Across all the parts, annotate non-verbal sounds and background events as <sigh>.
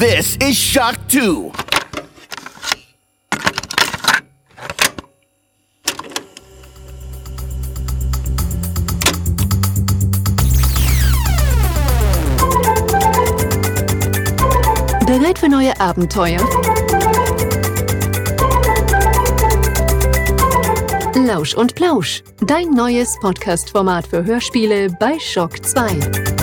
This is Shock 2. Bereit für neue Abenteuer? Lausch und Plausch, dein neues Podcast-Format für Hörspiele bei Shock 2.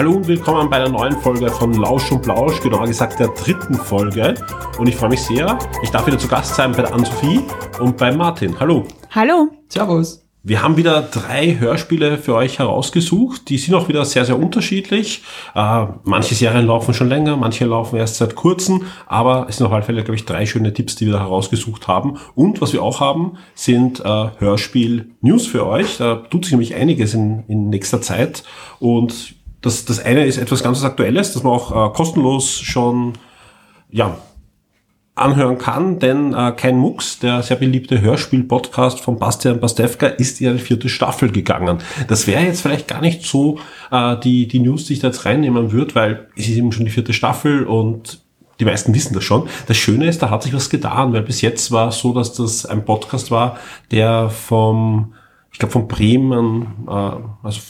Hallo und willkommen bei einer neuen Folge von Lausch und Plausch, genauer gesagt der dritten Folge. Und ich freue mich sehr, ich darf wieder zu Gast sein bei der Ann-Sophie und bei Martin. Hallo. Hallo. Servus. Wir haben wieder drei Hörspiele für euch herausgesucht. Die sind auch wieder sehr, sehr unterschiedlich. Äh, manche Serien laufen schon länger, manche laufen erst seit kurzem. Aber es sind auf alle Fälle, glaube ich, drei schöne Tipps, die wir da herausgesucht haben. Und was wir auch haben, sind äh, Hörspiel-News für euch. Da tut sich nämlich einiges in, in nächster Zeit. Und das, das eine ist etwas ganz Aktuelles, das man auch äh, kostenlos schon ja, anhören kann, denn äh, Kein Mucks, der sehr beliebte Hörspiel-Podcast von Bastian Pastewka, ist in eine vierte Staffel gegangen. Das wäre jetzt vielleicht gar nicht so äh, die, die News, die ich da jetzt reinnehmen würde, weil es ist eben schon die vierte Staffel und die meisten wissen das schon. Das Schöne ist, da hat sich was getan, weil bis jetzt war es so, dass das ein Podcast war, der vom, ich glaube, von Bremen, äh, also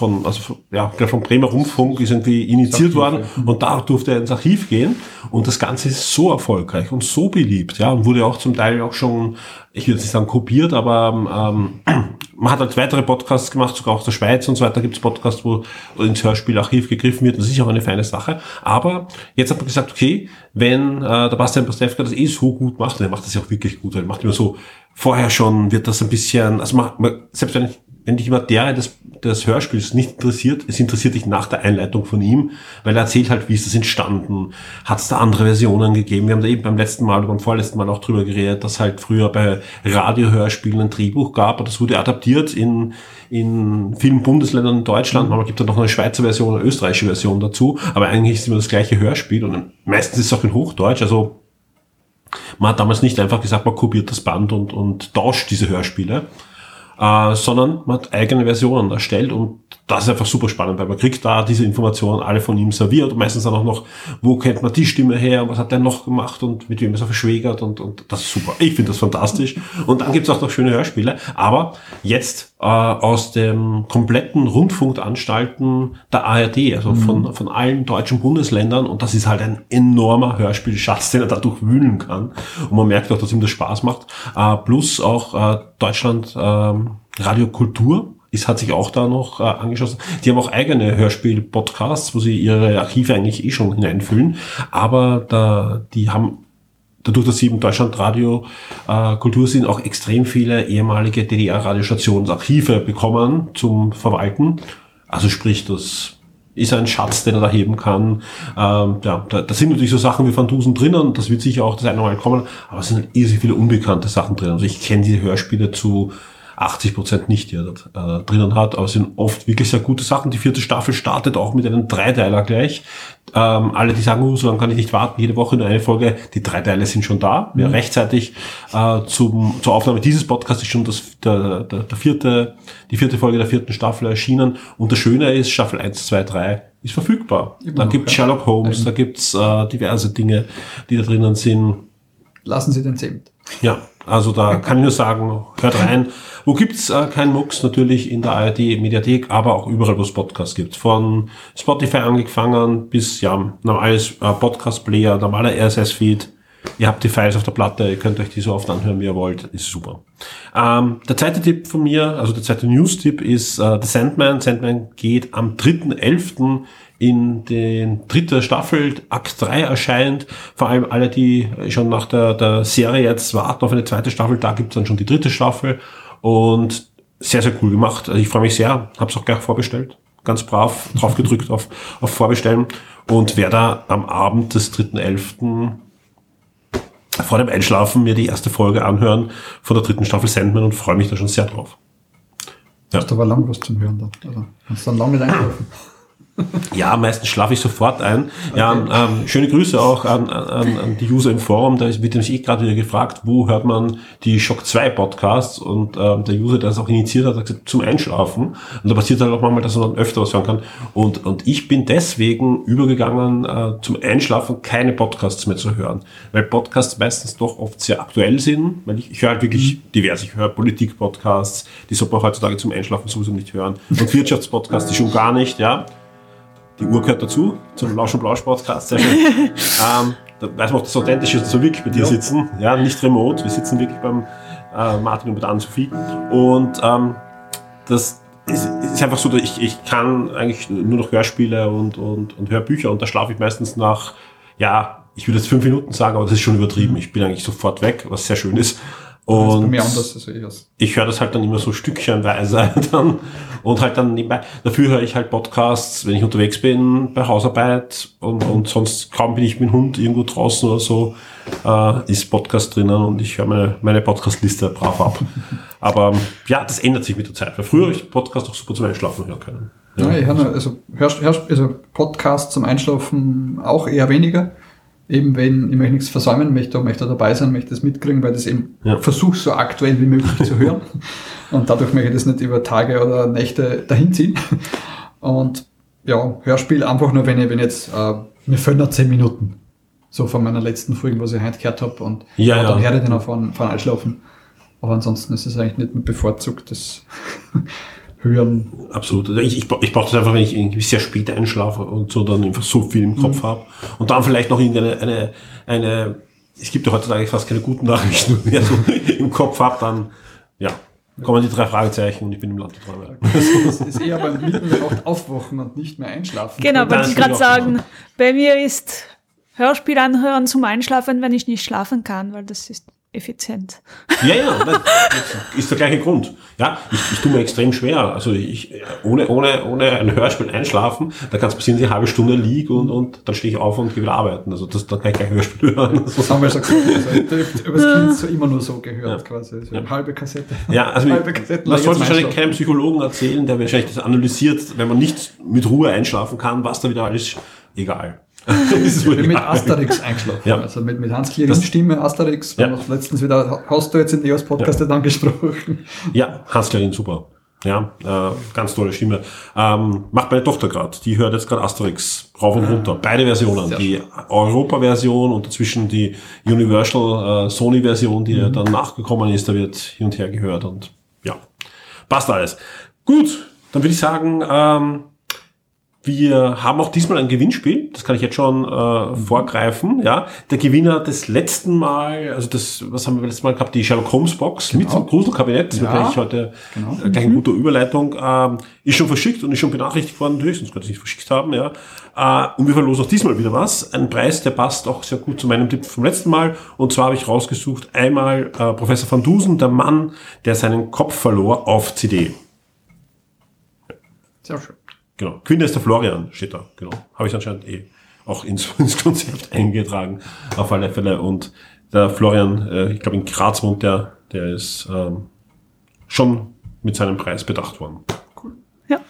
von, also ja, vom Bremer Rundfunk ist irgendwie initiiert worden und da durfte er ins Archiv gehen. Und das Ganze ist so erfolgreich und so beliebt, ja, und wurde auch zum Teil auch schon, ich will jetzt nicht sagen kopiert, aber ähm, <clears throat> man hat halt weitere Podcasts gemacht, sogar aus der Schweiz und so weiter gibt es Podcasts, wo ins Hörspielarchiv gegriffen wird, das ist auch eine feine Sache, aber jetzt hat man gesagt, okay, wenn äh, der Bastian Pastewka das eh so gut macht, und er macht das ja auch wirklich gut, er macht immer so, vorher schon wird das ein bisschen, also man, man selbst wenn ich wenn dich die Materie des, des Hörspiels nicht interessiert, es interessiert dich nach der Einleitung von ihm, weil er erzählt halt, wie ist das entstanden, hat es da andere Versionen gegeben. Wir haben da eben beim letzten Mal beim vorletzten Mal auch drüber geredet, dass halt früher bei Radiohörspielen ein Drehbuch gab, und das wurde adaptiert in, in vielen Bundesländern in Deutschland. Manchmal gibt es noch eine Schweizer Version, eine österreichische Version dazu, aber eigentlich ist immer das gleiche Hörspiel und meistens ist es auch in Hochdeutsch, also man hat damals nicht einfach gesagt, man kopiert das Band und, und tauscht diese Hörspiele, äh, sondern man hat eigene Versionen erstellt und das ist einfach super spannend, weil man kriegt da diese Informationen alle von ihm serviert und meistens dann auch noch, wo kennt man die Stimme her, was hat der noch gemacht und mit wem ist er verschwägert und, und das ist super. Ich finde das fantastisch. Und dann gibt's auch noch schöne Hörspiele. Aber jetzt äh, aus dem kompletten Rundfunkanstalten der ARD, also von, von allen deutschen Bundesländern und das ist halt ein enormer Hörspielschatz, den er dadurch wühlen kann. Und man merkt auch, dass ihm das Spaß macht. Äh, plus auch äh, Deutschland ähm, Radiokultur ist, hat sich auch da noch äh, angeschlossen. Die haben auch eigene Hörspiel-Podcasts, wo sie ihre Archive eigentlich eh schon hineinfüllen. Aber da, die haben dadurch, dass sie im Deutschlandradio äh, Kultur sind, auch extrem viele ehemalige DDR-Radiostationsarchive bekommen zum Verwalten. Also sprich, das ist ein Schatz, den er da heben kann. Ähm, ja, da, da sind natürlich so Sachen wie Van Dusen drinnen, das wird sicher auch das eine Mal kommen, aber es sind irrsinnig viele unbekannte Sachen drin. Also ich kenne diese Hörspiele zu 80 Prozent nicht, die er dort, äh, drinnen hat, aber es sind oft wirklich sehr gute Sachen. Die vierte Staffel startet auch mit einem Dreiteiler gleich. Ähm, alle, die sagen, oh, so lange kann ich nicht warten, jede Woche nur eine Folge, die drei Teile sind schon da. Mhm. Ja, rechtzeitig äh, zum, zur Aufnahme dieses Podcasts ist schon das, der, der, der vierte, die vierte Folge der vierten Staffel erschienen. Und das Schöne ist, Staffel 1, 2, 3 ist verfügbar. Immer da gibt's ja. Sherlock Holmes, da gibt's äh, diverse Dinge, die da drinnen sind. Lassen Sie den Zimt. Ja, also da kann ich nur sagen, hört rein. Wo gibt's äh, keinen Mux? Natürlich in der ARD-Mediathek, aber auch überall, wo es Podcasts gibt. Von Spotify angefangen bis, ja, normales äh, Podcast-Player, normaler RSS-Feed. Ihr habt die Files auf der Platte, ihr könnt euch die so oft anhören, wie ihr wollt. Ist super. Ähm, der zweite Tipp von mir, also der zweite News-Tipp ist äh, The Sandman. Sandman geht am 3.11 in den dritte Staffel, Akt 3 erscheint. Vor allem alle, die schon nach der, der Serie jetzt warten auf eine zweite Staffel, da gibt's dann schon die dritte Staffel. Und sehr, sehr cool gemacht. Also ich freue mich sehr, habe es auch gleich vorbestellt. Ganz brav drauf gedrückt auf, auf Vorbestellen und werde da am Abend des 3.11. vor dem Einschlafen mir die erste Folge anhören von der dritten Staffel Sandman und freue mich da schon sehr drauf. Ja. Das ist aber lang was zum Hören da. Also, kannst dann lange nicht einschlafen. Ja, meistens schlafe ich sofort ein. Ja, ähm, schöne Grüße auch an, an, an die User im Forum. Da wird nämlich eh gerade wieder gefragt, wo hört man die Shock 2 Podcasts? Und ähm, der User, der es auch initiiert hat, hat gesagt, zum Einschlafen. Und da passiert halt auch manchmal, dass man dann öfter was hören kann. Und, und ich bin deswegen übergegangen, äh, zum Einschlafen keine Podcasts mehr zu hören. Weil Podcasts meistens doch oft sehr aktuell sind. Weil ich, ich höre halt wirklich divers. Ich höre Politik-Podcasts, die sollte man heutzutage zum Einschlafen sowieso nicht hören. Und <laughs> Wirtschaftspodcasts, die schon gar nicht, ja. Die Uhr gehört dazu, zum Lausch- und Blausch-Podcast, sehr schön. <laughs> ähm, da weiß man auch, dass es authentisch ist, dass wir wirklich bei dir sitzen. Ja, nicht remote. Wir sitzen wirklich beim äh, Martin und bei der Anne-Sophie. Und ähm, das ist, ist einfach so, dass ich, ich kann eigentlich nur noch Hörspiele und, und, und Hörbücher und da schlafe ich meistens nach, ja, ich würde jetzt fünf Minuten sagen, aber das ist schon übertrieben. Ich bin eigentlich sofort weg, was sehr schön ist. Und anders, sehe ich höre das halt dann immer so stückchenweise <laughs> dann und halt dann nebenbei. Dafür höre ich halt Podcasts, wenn ich unterwegs bin, bei Hausarbeit und, und sonst kaum bin ich mit dem Hund irgendwo draußen oder so, äh, ist Podcast drinnen und ich höre meine, meine Podcast-Liste brav ab. <laughs> Aber ja, das ändert sich mit der Zeit, weil früher habe ich Podcast auch super zum Einschlafen hören können. Ja, ich höre also, hör, hör, also Podcasts zum Einschlafen auch eher weniger. Eben wenn ich möchte nichts versäumen möchte, möchte dabei sein, möchte das mitkriegen, weil das eben Ja. versuche so aktuell wie möglich zu hören. <laughs> Und dadurch möchte ich das nicht über Tage oder Nächte dahin ziehen. Und ja, Hörspiel einfach nur, wenn ich, wenn jetzt, äh, mir fehlen noch 10 Minuten. So von meiner letzten Folge, was ich heute gehört habe. Und Ja, und dann ja. höre ich den auch von, von Einschlafen. Aber ansonsten ist es eigentlich nicht mehr bevorzugt, das Hören. Absolut. Also Ich, ich, ich brauche das einfach, wenn ich irgendwie sehr spät einschlafe und so dann einfach so viel im Kopf habe. Und dann vielleicht noch irgendeine, eine, eine, es gibt ja heutzutage fast keine guten Nachrichten <laughs> mehr so im Kopf habe, dann, ja, kommen die drei Fragezeichen und ich bin im Land der Träume. Das ist eher beim Nacht aufwachen und nicht mehr einschlafen. Genau, wollte ich gerade auch sagen. Bei mir ist Hörspiel anhören zum Einschlafen, wenn ich nicht schlafen kann, weil das ist effizient. Ja, ja, das ist der gleiche Grund. Ja, ich, ich tue mir extrem schwer. Also ich, ohne, ohne, ohne ein Hörspiel einschlafen, da kann es passieren, dass ich eine halbe Stunde liege und, und dann stehe ich auf und gehe wieder arbeiten. Also das, dann kann ich gleich Hörspiel hören. Das haben wir schon gesagt. Also, ich hab über das Kind so immer nur so gehört, quasi. So eine halbe Kassette. Ja, also Halbe Kassetten man lang sollte wahrscheinlich keinem Psychologen erzählen, der wahrscheinlich das analysiert, wenn man nicht mit Ruhe einschlafen kann, was da wieder alles egal. <laughs> Ich bin mit. Asterix eingeschlafen. Ja. Also mit, mit Hans Klierings Das- Stimme, Asterix. Ja. Ja. Letztens wieder, hast du jetzt in EOS Podcast nicht angesprochen. Ja, Hans Klerin, super. Ja, äh, ganz tolle Stimme. Ähm, macht meine Tochter gerade. Die hört jetzt gerade Asterix rauf und runter. Beide Versionen. Die Europa-Version und dazwischen die Universal äh, Sony-Version, die ja dann nachgekommen ist. Da wird hin und her gehört und ja, passt alles. Gut, dann würde ich sagen, ähm, wir haben auch diesmal ein Gewinnspiel, das kann ich jetzt schon äh, vorgreifen. Ja, der Gewinner des letzten Mal, also das, was haben wir letztes Mal gehabt, die Sherlock Holmes Box mit zum Gruselkabinett, das Ja, gleich heute genau. äh, gleich eine gute Überleitung, ähm, ist schon verschickt und ist schon benachrichtigt worden, natürlich, sonst könnte ich nicht verschickt haben. Ja, äh, und wir verlosen auch diesmal wieder was, ein Preis, der passt auch sehr gut zu meinem Tipp vom letzten Mal. Und zwar habe ich rausgesucht einmal äh, Professor van Dusen, der Mann, der seinen Kopf verlor auf CD. Sehr schön. Genau. Quinn ist der Florian, steht da. Genau. Habe ich anscheinend eh auch ins, <laughs> ins Konzept eingetragen. Auf alle Fälle. Und der Florian, äh, ich glaube in Graz wohnt der, der ist ähm, schon mit seinem Preis bedacht worden. Ja.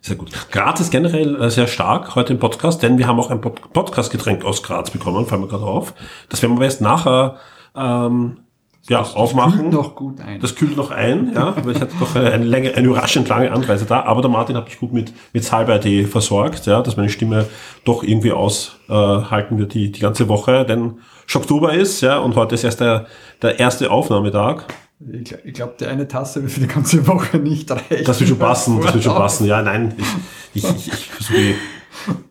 Sehr gut. Graz ist generell äh, sehr stark heute im Podcast, denn wir haben auch ein Pod Podcast-Getränk aus Graz bekommen, fallen mir gerade auf. Das werden wir jetzt nachher ähm, ja, aufmachen. Kühlt noch gut ein. Das kühlt noch ein, ja, <laughs> weil ich hatte doch eine, eine, Länge, eine überraschend lange Anreise da. Aber der Martin hat mich gut mit, mit Salbei-Tee versorgt, ja, dass meine Stimme doch irgendwie aushalten wird die, die ganze Woche. Denn Schocktober ist, ja, und heute ist erst der, der erste Aufnahmetag. Ich, gl- ich glaube, die eine Tasse wird für die ganze Woche nicht reichen. Das wird schon passen, das wird schon passen. Ja, nein, ich, ich, ich, ich versuche,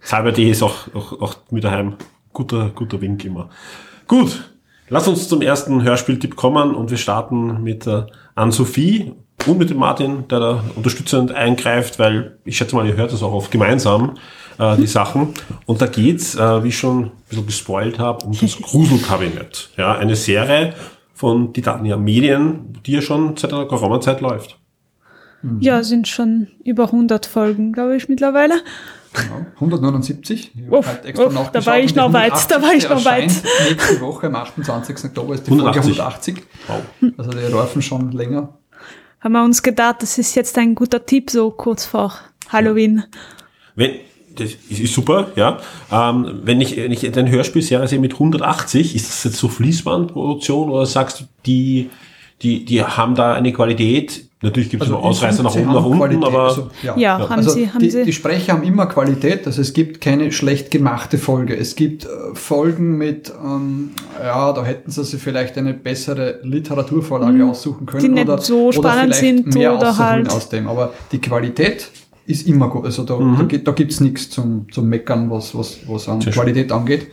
Salbei-Tee ist auch, auch, auch mit daheim guter, guter Wink immer. Gut, lass uns zum ersten Hörspieltipp kommen und wir starten mit äh, Anne-Sophie und mit dem Martin, der da unterstützend eingreift, weil ich schätze mal, ihr hört das auch oft gemeinsam, äh, die Sachen. Und da geht's, äh, wie ich schon ein bisschen gespoilt habe, um das <laughs> Gruselkabinett. Ja, eine Serie von Titania Medien, die ja schon seit einer geraumer Zeit läuft. Ja, sind schon über 100 Folgen, glaube ich, mittlerweile. Genau. 179. Ich hab Uff, halt extra uff, da war ich noch weit, da war ich 180. noch weit. Nächste Woche am 28. Oktober ist die Folge 180. 180. Wow. Also die laufen schon länger. Haben wir uns gedacht, das ist jetzt ein guter Tipp, so kurz vor Halloween. wenn, das ist super, ja. Ähm, wenn ich, wenn ich deine Hörspielserie sehe mit 180, ist das jetzt so Fließbandproduktion oder sagst du, die, die, die haben da eine Qualität? Natürlich gibt es Also noch Ausreißer nach oben, nach unten, Qualität, aber also, ja. Ja, haben also sie, haben die, sie. die Sprecher haben immer Qualität, also es gibt keine schlecht gemachte Folge. Es gibt äh, Folgen mit, ähm, ja, da hätten sie sich vielleicht eine bessere Literaturvorlage aussuchen können. Mhm. Die nicht oder, so oder spannend vielleicht sind mehr oder halt- aus dem. Aber die Qualität ist immer gut. Also da, da, gibt- da gibt's nichts zum, zum Meckern, was, was, was an schön. Qualität angeht.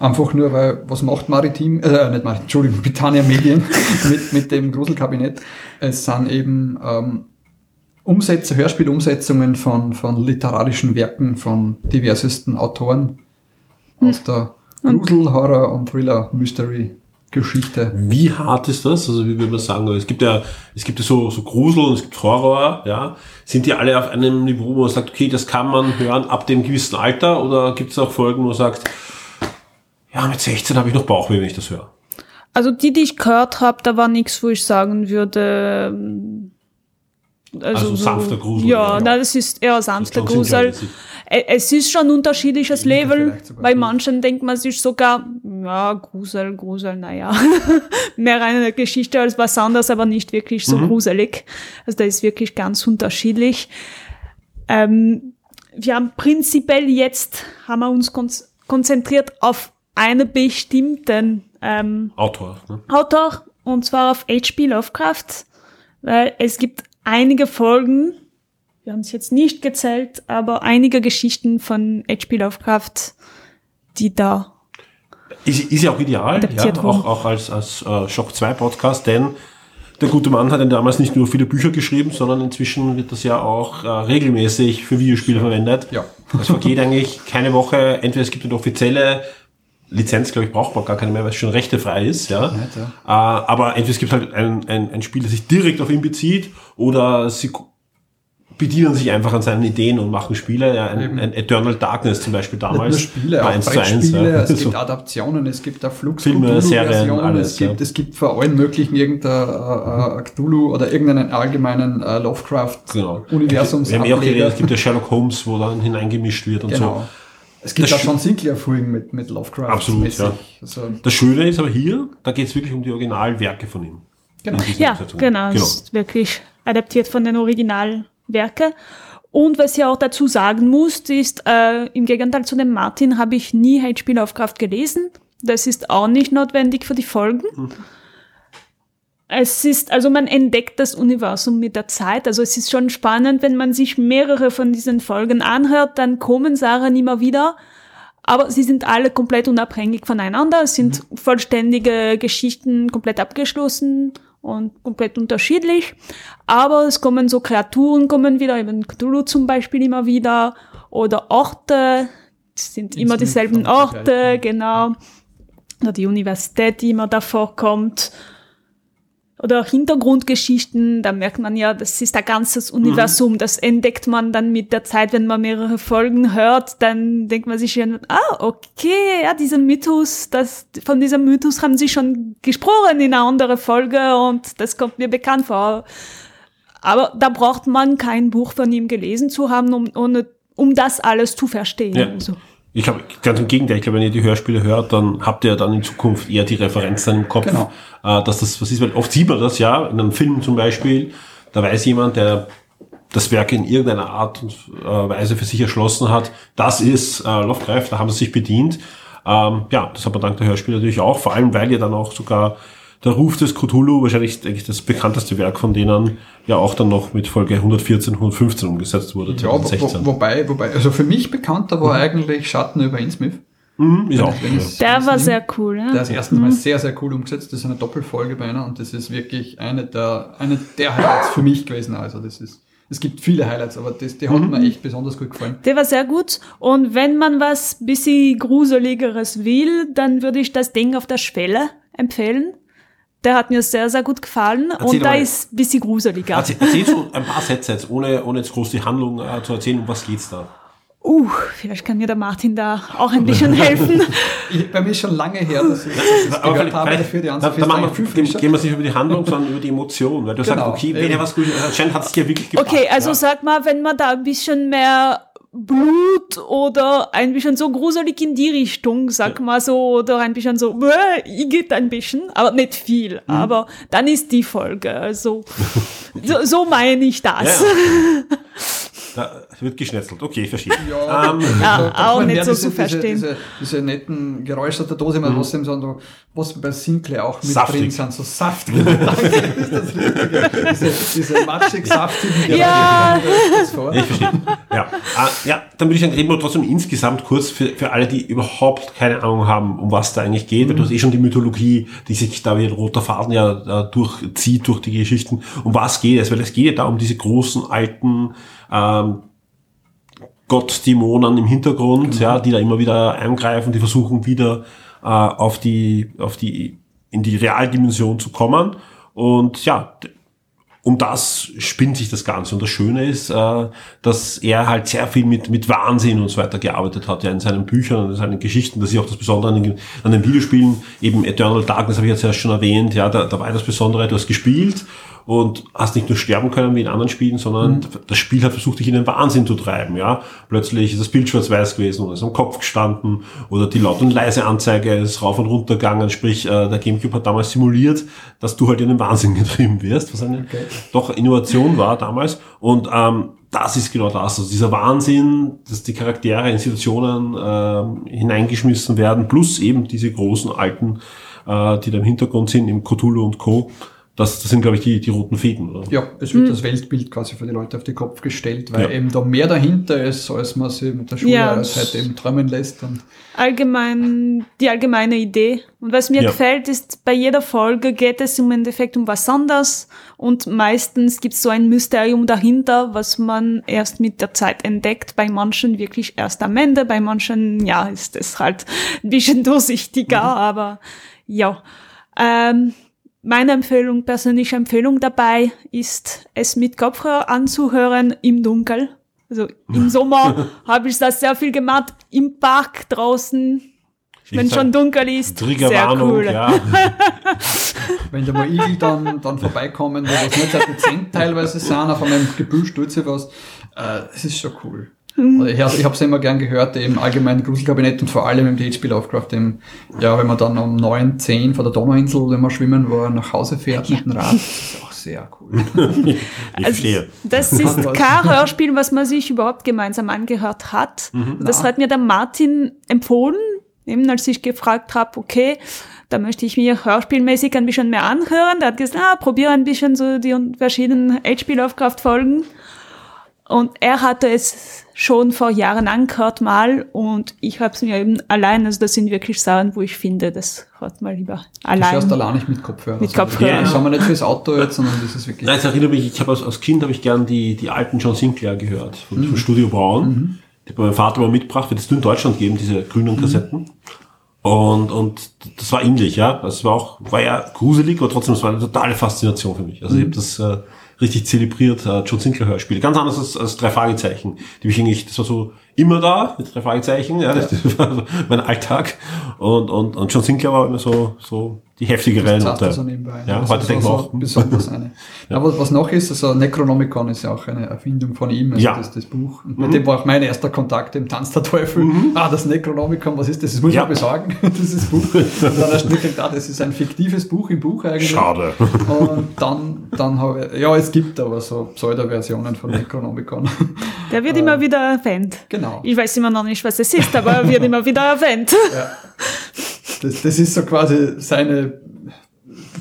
Einfach nur, weil, was macht Maritim, äh, nicht Maritim, Entschuldigung, Britannia Medien <laughs> mit, mit dem Gruselkabinett? Es sind eben ähm, Umsätze, Hörspielumsetzungen von, von literarischen Werken von diversesten Autoren aus der Grusel, Horror und Thriller, Mystery Geschichte. Wie hart ist das? Also wie würde man sagen, es gibt ja, es gibt ja so, so Grusel und es gibt Horror, ja. Sind die alle auf einem Niveau, wo man sagt, okay, das kann man hören ab dem gewissen Alter oder gibt es auch Folgen, wo man sagt, ja, mit 16 habe ich noch Bauchweh, wenn ich das höre. Also die, die ich gehört habe, da war nichts, wo ich sagen würde. ähm, Also sanfter Grusel, Ja, ja. na, das ist eher sanfter Grusel. sinnvoll, Ä- Es ist schon ein unterschiedliches Level. Bei manchen denkt man sich sogar, ja, Grusel, Grusel, naja. <laughs> Mehr eine Geschichte als was anderes, aber nicht wirklich Mhm. so gruselig. Also da ist wirklich ganz unterschiedlich. Ähm, wir haben prinzipiell jetzt, haben wir uns kon konzentriert auf einen bestimmten ähm, Autor. Ne? Autor, und zwar auf H.P. Lovecraft, weil es gibt einige Folgen, wir haben es jetzt nicht gezählt, aber einige Geschichten von H.P. Lovecraft, die da Ist, ist ja auch ideal, ja, auch, auch als, als äh, Shock 2 Podcast, denn der gute Mann hat ja damals nicht nur viele Bücher geschrieben, sondern inzwischen wird das ja auch äh, regelmäßig für Videospiele verwendet. Ja. Es vergeht eigentlich keine Woche, entweder es gibt eine offizielle Lizenz, glaube ich, braucht man gar keine mehr, weil es schon rechtefrei ist, ja. Nicht, ja. Äh, aber entweder es gibt halt ein, ein, ein Spiel, das sich direkt auf ihn bezieht, oder sie bedienen sich einfach an seinen Ideen und machen Spiele. Ja, ein, ein Eternal Darkness zum Beispiel Nicht damals. nur Spiele, auch eins zu eins, Brettspiele, ja. es gibt <laughs> Adaptionen, es gibt auch Flux Filme, Serien, alles, es gibt, ja. es gibt für allen möglichen irgendein äh, äh, Cthulhu oder irgendeinen allgemeinen äh, Lovecraft Genau. Wir haben ja auch geredet, es gibt ja Sherlock Holmes, wo dann hineingemischt wird und Genau. so. Es gibt Das auch schon Sinclair-Folgen mit, mit Lovecraft. Absolut, mäßig. ja. Also, Das Schöne ist aber hier, da geht es wirklich um die Originalwerke von ihm. Genau. Ja, genau. Es genau. ist wirklich adaptiert von den Originalwerken. Und was ich auch dazu sagen muss, ist, äh, im Gegenteil zu dem Martin habe ich nie H.P. Lovecraft gelesen. Das ist auch nicht notwendig für die Folgen. Es ist, also man entdeckt das Universum mit der Zeit. Also es ist schon spannend, wenn man sich mehrere von diesen Folgen anhört, dann kommen Sachen immer wieder. Aber sie sind alle komplett unabhängig voneinander. Es sind vollständige Geschichten, komplett abgeschlossen und komplett unterschiedlich. Aber es kommen so Kreaturen kommen wieder, eben Cthulhu zum Beispiel immer wieder. Oder Orte, es sind immer dieselben Orte, genau. Oder die Universität, die immer davor kommt. Oder Hintergrundgeschichten, da merkt man ja, das ist ein ganzes Universum, das entdeckt man dann mit der Zeit, wenn man mehrere Folgen hört, dann denkt man sich ah, okay, ja, dieser Mythos, das, von diesem Mythos haben sie schon gesprochen in einer anderen Folge und das kommt mir bekannt vor. Aber da braucht man kein Buch von ihm gelesen zu haben, um, ohne, um das alles zu verstehen. Ja. Also. Ich glaube, ganz im Gegenteil, ich glaube, wenn ihr die Hörspiele hört, dann habt ihr dann in Zukunft eher die Referenzen im Kopf, Genau. äh, dass das was ist, weil oft sieht man das ja, in einem Film zum Beispiel, da weiß jemand, der das Werk in irgendeiner Art und äh, Weise für sich erschlossen hat, das ist äh, Lovecraft, da haben sie sich bedient. Ähm, ja, das hat man dank der Hörspiele natürlich auch, vor allem weil ja dann auch sogar der Ruf des Cthulhu, wahrscheinlich denke ich, das bekannteste Werk von denen, ja auch dann noch mit Folge 114, 115 umgesetzt wurde, ja, wo, 2016. wo, wobei, wobei, also für mich bekannter war eigentlich Schatten über Innsmouth. Mhm, auch. Es- Der war sehr cool. Ja? Der ist erstens mal sehr, sehr cool umgesetzt. Das ist eine Doppelfolge bei einer und das ist wirklich eine der, eine der Highlights für mich gewesen. Also das ist, es gibt viele Highlights, aber das, die hat mir echt besonders gut gefallen. Der war sehr gut. Und wenn man was bisschen Gruseligeres will, dann würde ich das Ding auf der Schwelle empfehlen. Der hat mir sehr, sehr gut gefallen. Erzähl und da ist ein bisschen gruseliger. Erzähl, erzähl so ein paar Sätze jetzt, ohne, ohne jetzt groß die Handlung äh, zu erzählen, um was geht's da? Uh, vielleicht kann mir der Martin da auch ein bisschen helfen. <laughs> Ich, bei mir ist schon lange her, dass ich das Aber gehört habe. Dafür die da, Ansicht da ist machen wir, gehen, wir nicht über die Handlung, sondern über die Emotion, weil du Genau, sagst, okay, wenn er was gut, anscheinend hat es dir wirklich gepasst. Okay, also ja. sag mal, wenn man da ein bisschen mehr Blut oder ein bisschen so gruselig in die Richtung, sag mal so, oder ein bisschen so, bäh, geht ein bisschen, aber nicht viel. Mhm. Aber dann ist die Folge. Also <laughs> so, so meine ich das. Ja, ja. <laughs> Da wird geschnetzelt. Okay, ich verstehe. Ja, Ähm, Ja, da auch nicht so diese, zu verstehen. Diese, diese, diese netten Geräusche der Dose, man was eben so, was bei Sinclair auch mit Saftig. drin sind, so saftig. Danke, ist das <laughs> Richtige. diese, diese matschig saftigen Geräusche. Ja. <laughs> Ich verstehe. Ja. Ah, ja, dann würde ich sagen, reden wir trotzdem insgesamt kurz für, für alle, die überhaupt keine Ahnung haben, um was da eigentlich geht, weil du hast eh schon die Mythologie, die sich da wie ein roter Faden ja äh, durchzieht durch die Geschichten. Um was geht es? Weil es geht ja da um diese großen alten ähm, Gottdämonen im Hintergrund, ja, die da immer wieder eingreifen, die versuchen wieder äh, auf die, auf die, in die Realdimension zu kommen. Und ja, um das spinnt sich das Ganze. Und das Schöne ist, äh, dass er halt sehr viel mit, mit Wahnsinn und so weiter gearbeitet hat, ja, in seinen Büchern und in seinen Geschichten. Das ist auch das Besondere an den, an den Videospielen. Eben Eternal Darkness habe ich jetzt erst schon erwähnt. Ja, da, da war das Besondere, du hast gespielt und hast nicht nur sterben können wie in anderen Spielen, sondern das Spiel hat versucht, dich in den Wahnsinn zu treiben. Ja, plötzlich ist das Bild schwarz-weiß gewesen oder ist am Kopf gestanden oder die laut und leise Anzeige ist rauf und runter gegangen. Sprich, äh, der GameCube hat damals simuliert, dass du halt in den Wahnsinn <laughs> getrieben wirst, was eine doch Innovation war damals. Und ähm, das ist genau das, also dieser Wahnsinn, dass die Charaktere in Situationen ähm, hineingeschmissen werden, plus eben diese großen alten, äh, die da im Hintergrund sind, im Cthulhu und Co. Das, das sind, glaube ich, die, die roten Fäden. Oder? Ja, es wird das Weltbild quasi für die Leute auf den Kopf gestellt, weil Ja. eben da mehr dahinter ist, als man sich mit der Schule Ja. als halt eben träumen lässt. Und allgemein die allgemeine Idee. Und was mir Ja. gefällt, ist, bei jeder Folge geht es im Endeffekt um was anderes und meistens gibt es so ein Mysterium dahinter, was man erst mit der Zeit entdeckt. Bei manchen wirklich erst am Ende, bei manchen, ja, ist es halt ein bisschen durchsichtiger, aber ja. Ähm, meine Empfehlung, persönliche Empfehlung dabei ist, es mit Kopfhörer anzuhören im Dunkel. Also im <laughs> Sommer habe ich das sehr viel gemacht, im Park draußen, wenn sag, schon dunkel ist. Sehr Triggerwarnung, cool. ja. <laughs> wenn da mal Igel dann, dann vorbeikommen, die was nicht sehr dezent teilweise sind, auf einem Gebüsch tut sie was, äh, es ist schon cool. Mhm. Ich, habe es immer gern gehört, im allgemeinen Gruselkabinett und vor allem im HP Lovecraft, im, ja, wenn man dann um 9, 10 von der Donauinsel, wenn man schwimmen war, nach Hause fährt mit dem Rad, das ist auch sehr cool. <laughs> Ich Also, verstehe. Das ist <laughs> kein Hörspiel, was man sich überhaupt gemeinsam angehört hat. Mhm. Das Na. hat mir der Martin empfohlen, eben als ich gefragt habe, okay, da möchte ich mir hörspielmäßig ein bisschen mehr anhören. Der hat gesagt, ah, probiere ein bisschen so die verschiedenen HP Lovecraft Folgen. Und er hatte es schon vor Jahren angehört mal und ich habe es mir eben allein, also das sind wirklich Sachen, wo ich finde, das hört mal lieber Du allein. fährst allein nicht mit Kopfhörer. Mit Kopfhörer. Das haben wir nicht fürs Auto jetzt, sondern das ist wirklich... Nein, es erinnert mich, ich habe als, als Kind habe ich gern die, die alten John Sinclair gehört, von, von Studio Braun. Die hat mein Vater mal mitgebracht, wird es nur in Deutschland geben, diese grünen Kassetten. Und, und das war ähnlich, ja. Das war auch, war ja gruselig, aber trotzdem, das war eine totale Faszination für mich. Also ich habe das äh, richtig zelebriert, äh, John Sinclair Hörspiele. Ganz anders als, als drei Fragezeichen. Die mich eigentlich, das war so immer da, mit drei Fragezeichen, ja, das, das <laughs> war so mein Alltag. Und, und, und John Sinclair war immer so, so die heftigere Das Note. so nebenbei. Ja, Das heute ist denken wir auch. Besonders eine. <laughs> Aber was noch ist, also Necronomicon ist ja auch eine Erfindung von ihm, also Ja. das, das Buch. Und mit dem war auch mein erster Kontakt im Tanz der Teufel. Ah, das Necronomicon, was ist das? Das muss Ja. man besorgen, <laughs> dieses Buch. <laughs> Und dann erst ah, das ist ein fiktives Buch im Buch eigentlich. Schade. Und dann, dann habe ich, ja, es gibt aber so Pseudo-Versionen von Necronomicon. Der wird immer wieder erwähnt. Genau. Ich weiß immer noch nicht, was es ist, aber er wird immer wieder erwähnt. Ja. Das, das ist so quasi seine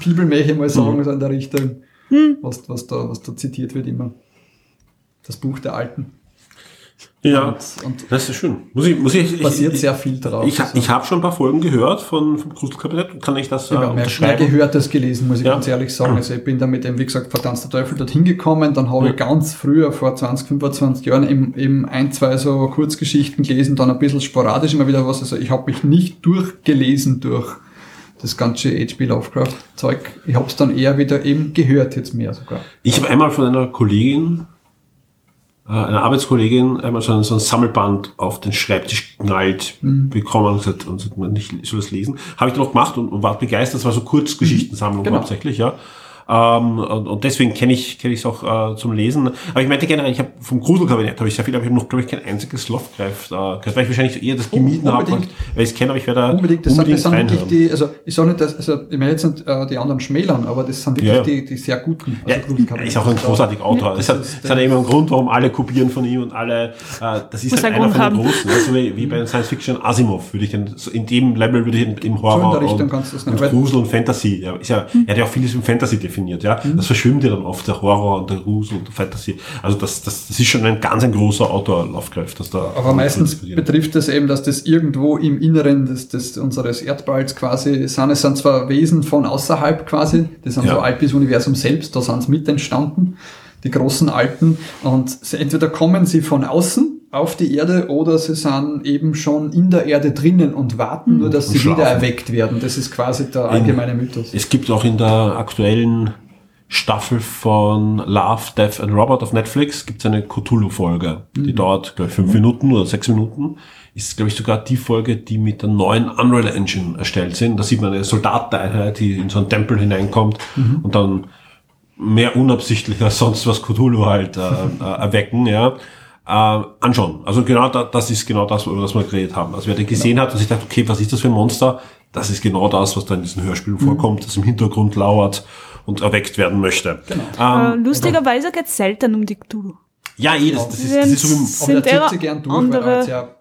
Bibelmärchen, mal sagen, so in der Richtung, was, was, da, was da zitiert wird immer. Das Buch der Alten. Ja, Und, und das ist schön. Muss ich, muss ich, basiert ich, sehr viel drauf. Ich, Also, ich habe schon ein paar Folgen gehört von, vom Gruselkabinett und kann ich das äh, ich habe mehr, mehr unterschreiben? gehört als gelesen, muss ich Ja. ganz ehrlich sagen. Also ich bin damit eben, wie gesagt, verdammt der Teufel dorthin gekommen. Dann habe ich ganz früher, vor 20, 25 Jahren, eben, eben ein, zwei so Kurzgeschichten gelesen, dann ein bisschen sporadisch immer wieder was. Also ich habe mich nicht durchgelesen durch das ganze H.P. Lovecraft-Zeug. Ich habe es dann eher wieder eben gehört jetzt mehr sogar. Ich habe einmal von einer Kollegin, äh, einer Arbeitskollegin, einmal so ein, so ein Sammelband auf den Schreibtisch geknallt bekommen und gesagt, und gesagt, man, ich soll das lesen. Habe ich dann auch gemacht und, und war begeistert. Das war so Kurzgeschichtensammlung Genau. hauptsächlich, ja. Ähm, und, und deswegen kenne ich kenne ich es auch äh, zum Lesen. Aber ich meinte generell, ich habe vom Gruselkabinett habe ich sehr viel, aber ich habe noch, glaube ich, kein einziges Lovecraft, äh, weil ich wahrscheinlich eher das gemieden habe, weil Unbedingt. ich es kenne, aber ich werde da Unbedingt, das unbedingt sind, das sind wirklich die, also ich sage nicht, dass, also ich meine jetzt nicht äh, die anderen schmälern, aber das sind wirklich Ja, ja. Die, die sehr guten. Ja, Gruselkabinett. ist auch ein großartiger Autor. Das, hat, ist- das hat eben einen Grund, warum alle kopieren von ihm und alle, äh, das ist halt einer Grund von den großen. Also wie, wie bei Science Fiction Asimov würde ich den, so in dem Level würde ich im Horror So in der Richtung und, kannst du das und Grusel und Fantasy. Ja, ist ja, Er hat ja auch vieles im Fantasy definiert, ja. Das verschwimmt ja dann oft, der Horror und der Grusel und der Fantasy. Also das, das, das ist schon ein ganz ein großer Autor, Lovecraft, dass da. Aber meistens betrifft das eben, dass das irgendwo im Inneren des, des, unseres Erdballs quasi sind. Es sind zwar Wesen von außerhalb quasi, die sind Ja. so alt das Universum selbst, da sind sie mit entstanden, die großen Alten. Und entweder kommen sie von außen auf die Erde oder sie sind eben schon in der Erde drinnen und warten nur, dass Und sie schlafen. wieder erweckt werden. Das ist quasi der allgemeine Mythos. Es gibt auch in der aktuellen Staffel von Love, Death and Robot auf Netflix gibt es eine Cthulhu-Folge. Die dauert, glaube ich, fünf Minuten oder sechs Minuten. Ist, glaube ich, sogar die Folge, die mit der neuen Unreal Engine erstellt sind. Da sieht man eine Soldateneinheit, die in so einen Tempel hineinkommt und dann mehr unabsichtlich als sonst was Cthulhu halt äh, äh, erwecken, ja. Äh, anschauen. Also genau da, das ist genau das, über das wir geredet haben. Also wer den gesehen hat und sich dachte, okay, was ist das für ein Monster? Das ist genau das, was da in diesen Hörspielen vorkommt, das im Hintergrund lauert und erweckt werden möchte. Äh, lustigerweise geht es selten um die Cthulhu. Ja, eh, das, das, ist, das ist so wie, Aber Sind der eher zieht sie gern durch, weil andere- er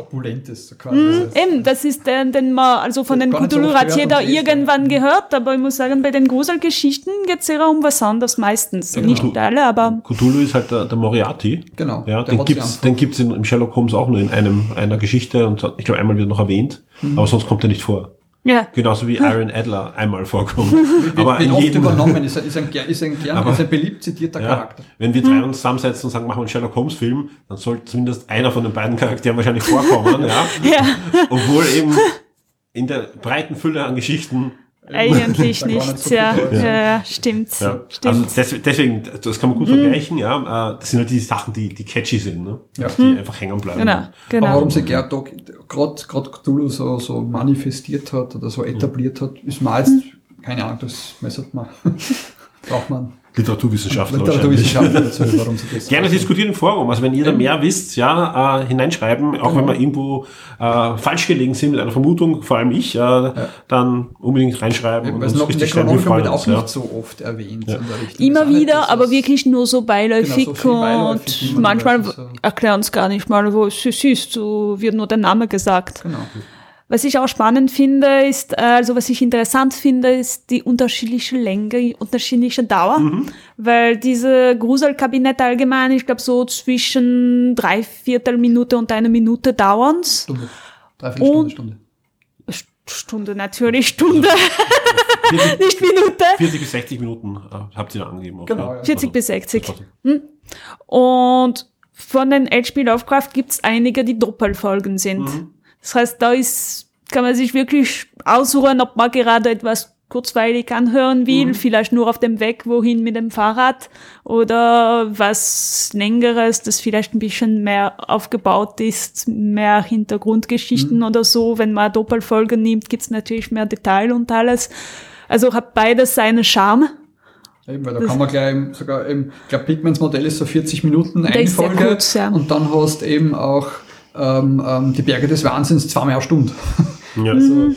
sehr opulent ist. So quasi. Das heißt, Eben, das ist der, den man, also von den nicht so Cthulhu hat jeder irgendwann gehört, aber ich muss sagen, bei den Gruselgeschichten geht es eher um was anderes meistens. Genau. Nicht alle, aber Cthulhu ist halt der, der Moriarty. Genau, Ja, der den gibt's, den gibt's in, im Sherlock Holmes auch nur in einem, einer Geschichte und ich glaube einmal wird noch erwähnt, Mhm. aber sonst kommt er nicht vor. Ja. Genauso wie Iron Adler einmal vorkommt. <laughs> aber wird in oft jedem, übernommen, ist, ein- ist, ein, ist, ein, gern, Aber- ist ein beliebt zitierter Ja, Charakter. wenn wir drei uns zusammensetzen und sagen, machen wir einen Sherlock Holmes Film, dann sollte zumindest einer von den beiden Charakteren wahrscheinlich vorkommen, ja. <laughs> ja, Obwohl eben in der breiten Fülle an Geschichten, eigentlich nicht so Ja, ja, ja, stimmt. ja. stimmt. Also des, deswegen, das kann man gut vergleichen, ja. Äh, Das sind halt die Sachen, die, die catchy sind, ne? Ja. Die einfach hängen bleiben. genau, Aber genau. warum sich gerade gerade Cthulhu so, so manifestiert hat oder so etabliert hat, ist mal jetzt, keine Ahnung, das messert man. <laughs> Braucht man Literaturwissenschaftler. Literaturwissenschaftler dazu, warum sie das Gerne diskutieren im Forum. Also wenn ihr da mehr wisst, ja, äh, hineinschreiben, auch wenn wir irgendwo äh, falsch gelegen sind mit einer Vermutung, vor allem ich, äh, dann unbedingt reinschreiben und es uns noch richtig schreiben. Wir Necronomicon freuen wird auch ja. nicht so oft erwähnt. Der ist Immer nicht wieder, das, aber wirklich nur so beiläufig Genau, so und man manchmal so. erklären uns gar nicht mal, wo es ist, so wird nur der Name gesagt. Genau. Was ich auch spannend finde, ist, äh, also was ich interessant finde, ist die unterschiedliche Länge, die unterschiedliche Dauer, Mhm. weil diese Gruselkabinette allgemein, ich glaube so zwischen drei Viertel Minute und eine Minute dauern's. Stunde. Dreiviertel Stunde, Und- Stunde. Stunde natürlich, Stunde, 40, <laughs> nicht Minute. 40 bis 60 Minuten äh, habt ihr da angegeben. Genau, ja. 40 bis 60. trotzdem. Und von den H.P. Lovecraft gibt's einige, die Doppelfolgen sind. Mhm. Das heißt, da ist, kann man sich wirklich aussuchen, ob man gerade etwas kurzweilig anhören will, Mhm. vielleicht nur auf dem Weg wohin mit dem Fahrrad oder was längeres, das vielleicht ein bisschen mehr aufgebaut ist, mehr Hintergrundgeschichten Mhm. oder so. Wenn man Doppelfolgen nimmt, gibt's natürlich mehr Detail und alles. Also hat beides seinen Charme. Eben, weil da kann man gleich eben sogar eben, ich glaube, Pigments Modell ist so 40 Minuten eine Folge kurz, ja. und dann hast eben auch ähm, ähm, die Berge des Wahnsinns zweimal eine Stunde. Ja, <laughs> Mhm.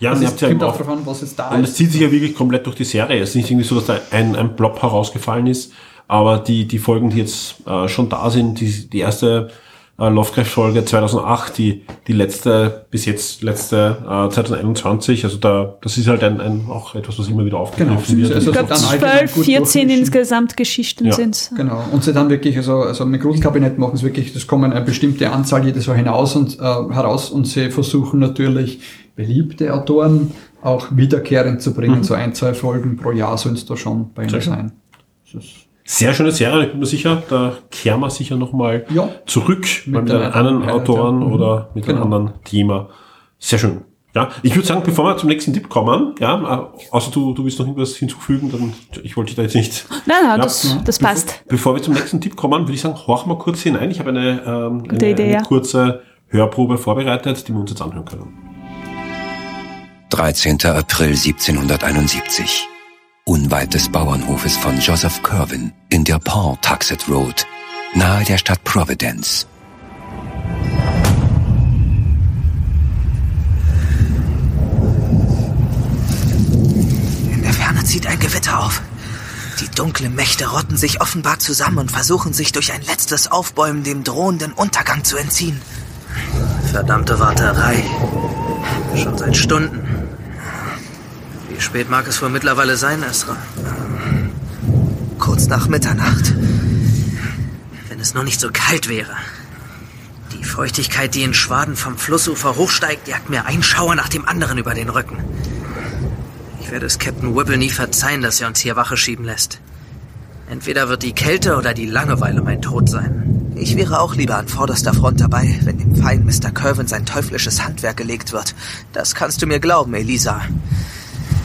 ja Also und ihr es habt ja kommt auch an, was jetzt da und es ist. zieht sich ja wirklich komplett durch die Serie. Es ist nicht irgendwie so, dass da ein, ein Blob herausgefallen ist, aber die, die Folgen, die jetzt äh, schon da sind, die, die erste äh, Lovecraft-Folge 2008, die, die letzte, bis jetzt letzte äh, 2021, also da, das ist halt ein, ein, auch etwas, was immer wieder aufgegriffen Genau. wird. Also Ich glaube, dann allgemein 12, gut 14 durchmischen. insgesamt Geschichten Ja. sind. Genau. Und sie dann wirklich, also, also mit Gruselkabinett machen sie wirklich, das kommen eine bestimmte Anzahl jedes Jahr hinaus und äh, heraus und sie versuchen natürlich beliebte Autoren auch wiederkehrend zu bringen. So ein, zwei Folgen pro Jahr sollen es da schon bei ihnen sein. Das ist Sehr schöne Serie, ich bin mir sicher, da kehren wir sicher nochmal Ja. zurück Mit mit, mit einem anderen Highlight, Autoren ja. Mhm. oder mit einem Genau. anderen Thema. Sehr schön. Ja, ich würde sagen, bevor wir zum nächsten Tipp kommen, ja, außer du, du willst noch irgendwas hinzufügen, dann ich wollte dich da jetzt nicht. Nein, nein, Ja. das, das passt. Bevor wir zum nächsten Tipp kommen, würde ich sagen, horchen wir kurz hinein. Ich habe eine, ähm, Gute eine, Idee, eine ja. kurze Hörprobe vorbereitet, die wir uns jetzt anhören können. 13. April 1771. unweit des Bauernhofes von Joseph Curvin in der Paul Tuxet Road, nahe der Stadt Providence. In der Ferne zieht ein Gewitter auf. Die dunklen Mächte rotten sich offenbar zusammen und versuchen sich durch ein letztes Aufbäumen dem drohenden Untergang zu entziehen. Verdammte Warterei. Schon seit Stunden. Wie spät mag es wohl mittlerweile sein, Esra? Kurz nach Mitternacht. Wenn es nur nicht so kalt wäre. Die Feuchtigkeit, die in Schwaden vom Flussufer hochsteigt, jagt mir ein Schauer nach dem anderen über den Rücken. Ich werde es Captain Whipple nie verzeihen, dass er uns hier Wache schieben lässt. Entweder wird die Kälte oder die Langeweile mein Tod sein. Ich wäre auch lieber an vorderster Front dabei, wenn dem Feind Mr. Curvin sein teuflisches Handwerk gelegt wird. Das kannst du mir glauben, Elisa.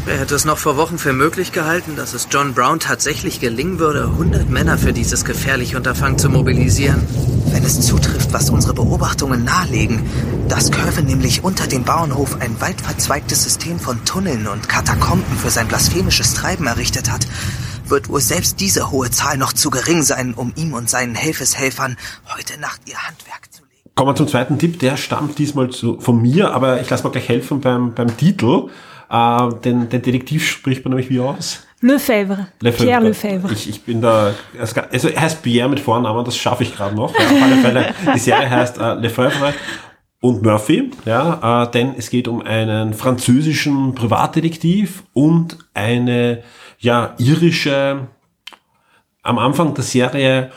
Wer hätte es noch vor Wochen für möglich gehalten, dass es John Brown tatsächlich gelingen würde, 100 Männer für dieses gefährliche Unterfangen zu mobilisieren? Wenn es zutrifft, was unsere Beobachtungen nahelegen, dass Curvin nämlich unter dem Bauernhof ein weit verzweigtes System von Tunneln und Katakomben für sein blasphemisches Treiben errichtet hat, wird wohl selbst diese hohe Zahl noch zu gering sein, um ihm und seinen Helfeshelfern heute Nacht ihr Handwerk zu legen. Kommen wir zum zweiten Tipp, der stammt diesmal zu, von mir, aber ich lasse mal gleich helfen beim, beim Titel. Äh, den, den Detektiv spricht man nämlich wie aus? Lefebvre. Lefebvre. Pierre Lefebvre. Ich, ich bin da, also er heißt Pierre mit Vornamen, das schaffe ich gerade noch. Ja, auf alle Fälle, die Serie heißt äh, Lefebvre und Murphy, ja, äh, denn es geht um einen französischen Privatdetektiv und eine ja irische am Anfang der Serie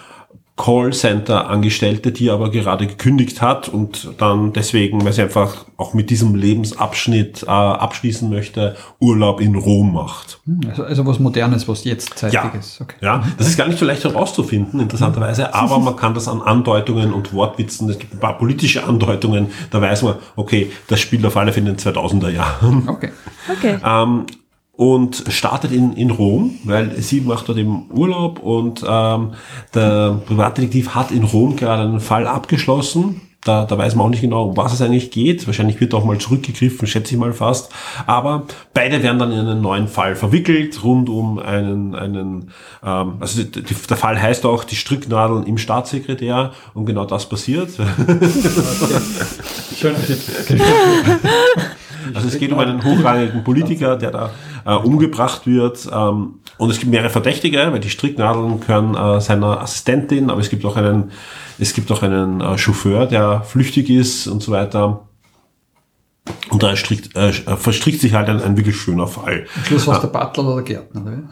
Callcenter-Angestellte, die aber gerade gekündigt hat und dann deswegen, weil sie einfach auch mit diesem Lebensabschnitt äh, abschließen möchte, Urlaub in Rom macht. Also, also was Modernes, was jetzt zeitig Ja, ist. Okay. ja, das ist gar nicht so leicht herauszufinden, interessanterweise, aber man kann das an Andeutungen und Wortwitzen, es gibt ein paar politische Andeutungen, da weiß man, okay, das spielt auf alle Fälle in den 2000er Jahren. Okay. Okay. Ähm, und startet in, in Rom, weil sie macht dort eben Urlaub und ähm, der Privatdetektiv hat in Rom gerade einen Fall abgeschlossen. Da, da weiß man auch nicht genau, um was es eigentlich geht. Wahrscheinlich wird auch mal zurückgegriffen, schätze ich mal fast. Aber beide werden dann in einen neuen Fall verwickelt, rund um einen, einen ähm, also die, die, der Fall heißt auch die Stricknadeln im Staatssekretär und genau das passiert. <laughs> Tipp. Also es geht um einen hochrangigen Politiker, der da äh, umgebracht wird. Ähm, und es gibt mehrere Verdächtige, weil die Stricknadeln gehören äh, seiner Assistentin, aber es gibt auch einen, es gibt auch einen äh, Chauffeur, der flüchtig ist und so weiter. Und da strickt, äh, verstrickt sich halt ein, ein wirklich schöner Fall. Am Schluss war es der Butler oder der Gärtner, oder?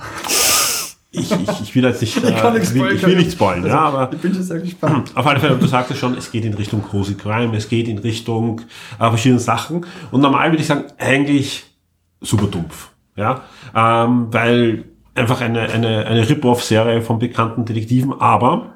Ich, ich, ich will jetzt nicht, <laughs> Ich äh, nichts ich will, ich will nicht spoilen, ja, aber Ich bin schon sehr gespannt. Auf alle Fälle, du sagtest schon, es geht in Richtung Cozy Crime, es geht in Richtung äh, verschiedene Sachen. Und normal würde ich sagen, eigentlich super dumpf. Ja, ähm, weil einfach eine, eine, eine Rip-Off-Serie von bekannten Detektiven, aber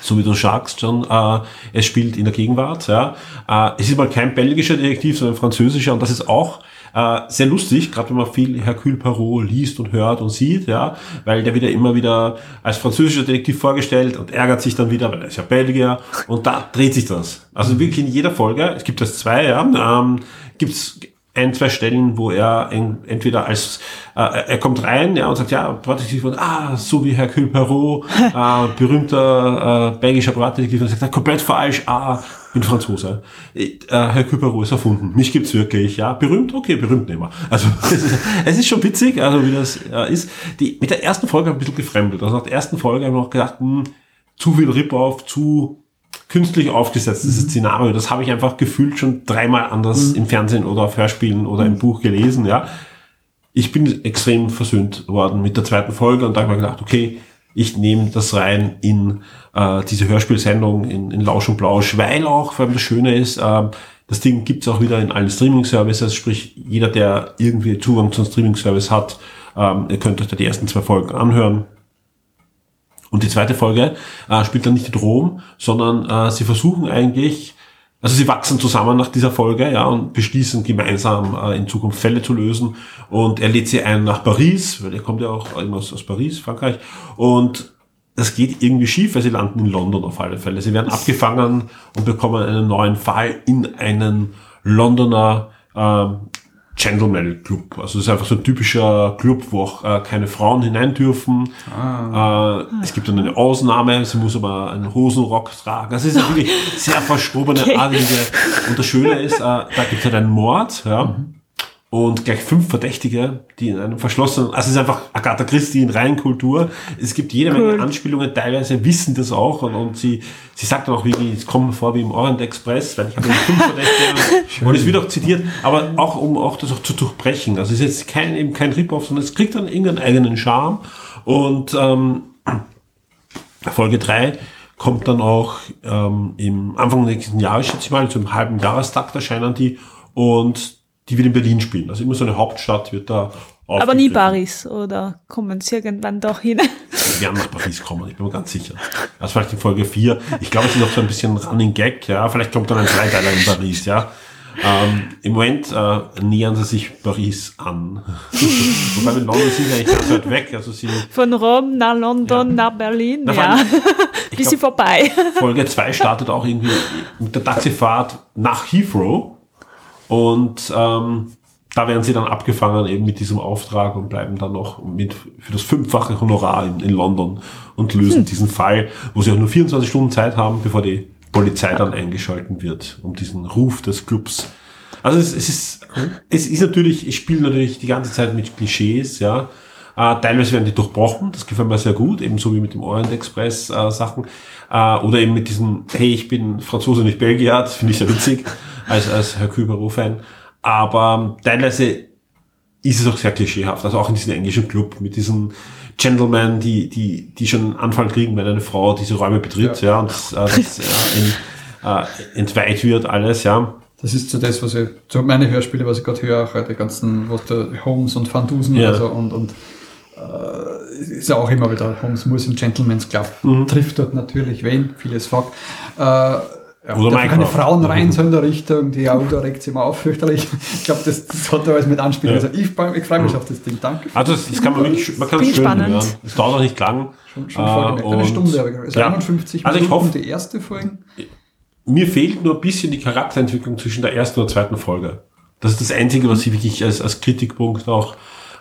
so wie du sagst schon, äh, es spielt in der Gegenwart. Ja. Äh, es ist mal kein belgischer Detektiv, sondern ein französischer und das ist auch äh, sehr lustig, gerade wenn man viel Hercule Poirot liest und hört und sieht, ja, weil der wieder immer wieder als französischer Detektiv vorgestellt und ärgert sich dann wieder, weil er ist ja Belgier und da dreht sich das. Also wirklich in jeder Folge, es gibt das zwei, ja, ähm, gibt's ein, zwei Stellen, wo er en, entweder als, äh, er kommt rein, ja, und sagt, ja, Privatdetektiv, und, ah, so wie Hercule Poirot, <laughs> äh, berühmter äh, belgischer Privatdetektiv, und sagt, komplett falsch, ah, bin Franzose. Äh, Hercule Poirot ist erfunden. Mich gibt's wirklich, ja. Berühmt? Okay, berühmt nehmen wir. Also, <laughs> es ist, es ist schon witzig, also wie das äh, ist. Die, mit der ersten Folge habe ich ein bisschen gefremdet. Also nach der ersten Folge habe ich noch gedacht, hm, zu viel Rip-Off, zu künstlich aufgesetzt, dieses Szenario. Das habe ich einfach gefühlt schon dreimal anders im Fernsehen oder auf Hörspielen oder im Buch gelesen, ja. Ich bin extrem versöhnt worden mit der zweiten Folge und da habe ich mir gedacht, okay, ich nehme das rein in äh, diese Hörspielsendung, in, in Lausch und Blausch, weil auch, vor allem das Schöne ist, ähm, das Ding gibt's auch wieder in allen Streaming-Services, sprich jeder, der irgendwie Zugang zum Streaming-Service hat, ähm, ihr könnt euch da die ersten zwei Folgen anhören. Und die zweite Folge äh, spielt dann nicht in Rom, sondern äh, sie versuchen eigentlich, also sie wachsen zusammen nach dieser Folge, ja, und beschließen gemeinsam äh, in Zukunft Fälle zu lösen. Und er lädt sie ein nach Paris, weil er kommt ja auch aus, aus Paris, Frankreich. Und das geht irgendwie schief, weil sie landen in London auf alle Fälle. Sie werden abgefangen und bekommen einen neuen Fall in einen Londoner ähm, Gentleman Club. Also es ist einfach so ein typischer Club, wo auch äh, keine Frauen hinein dürfen. Äh, es gibt dann eine Ausnahme, sie muss aber einen Hosenrock tragen. Das ist ja <laughs> wirklich sehr verschrobene, adelige. Und das Schöne ist, äh, da gibt es halt einen Mord, ja. Und gleich fünf Verdächtige, die in einem verschlossenen, also es ist einfach Agatha Christie in Reinkultur. Es gibt jede Menge Anspielungen, teilweise wissen das auch und, und sie, sie sagt dann auch, wie, es kommt mir vor wie im Orient Express, weil ich habe fünf Verdächtige und es wird auch zitiert, aber auch um auch das auch zu durchbrechen. Also es ist jetzt kein, eben kein Rip-Off, sondern es kriegt dann irgendeinen eigenen Charme und ähm, Folge 3 kommt dann auch ähm, im Anfang nächsten Jahres, schätze ich mal, zum halben Jahrestakt erscheinen die und die wird in Berlin spielen. Also immer so eine Hauptstadt wird da Aber nie. Paris, oder kommen sie irgendwann doch hin? Wir werden nach Paris kommen, ich bin mir ganz sicher. Das vielleicht in Folge 4. Ich glaube, es ist noch so ein bisschen Running Gag, ja. Vielleicht kommt dann ein Dreiteiler in Paris, ja. Ähm, Im Moment äh, nähern sie sich Paris an. <laughs> Wobei mit London sind sie eigentlich ganz weit weg. Also sie Von Rom nach London, Ja. nach Berlin, Na, ja. <laughs> Bisschen glaub, vorbei. Folge 2 startet auch irgendwie mit der Taxifahrt nach Heathrow. Und ähm, da werden sie dann abgefangen eben mit diesem Auftrag und bleiben dann noch mit für das fünffache Honorar in, in London und lösen diesen Fall, wo sie auch nur 24 Stunden Zeit haben, bevor die Polizei dann eingeschalten wird, um diesen Ruf des Clubs. Also es, es ist, es ist natürlich, ich spiele natürlich die ganze Zeit mit Klischees, ja. Äh, teilweise werden die durchbrochen, das gefällt mir sehr gut, ebenso wie mit dem Orient Express äh, Sachen. Äh, oder eben mit diesem, hey, ich bin Franzose, nicht Belgier, das finde ich sehr witzig, als, als Herr Kübero-Fan. Aber teilweise ist es auch sehr klischeehaft, also auch in diesem englischen Club mit diesen Gentlemen, die, die, die schon einen Anfall kriegen, wenn eine Frau diese Räume betritt, ja, und das, äh, das <laughs> äh, in, äh, entweiht wird alles, ja. Das ist so das, was ich, so meine Hörspiele, was ich gerade höre, auch die ganzen, was der Holmes und Van Dusen Ja. also und, und äh, ist ja auch immer wieder, Holmes muss in Gentleman's Club, Mhm. trifft dort natürlich wen, vieles Fuck. Äh, ja, Oder dürfen keine. Frauen rein, so in der Richtung, die <laughs> Auto regt sich immer auf, fürchterlich. Ich glaube, das, das hat alles mit Anspielung. Ja. Also ich, ich freue mich auf das Ding, danke. Also das, das kann man wirklich, man kann es schön spannend. hören. Es dauert auch nicht lang. Schon, schon Äh. Eine und- Stunde habe ich also ja. 51 Also ich Minuten hoffe, die erste Folge. mir fehlt nur ein bisschen die Charakterentwicklung zwischen der ersten und zweiten Folge. Das ist das Einzige, was ich wirklich als, als Kritikpunkt auch,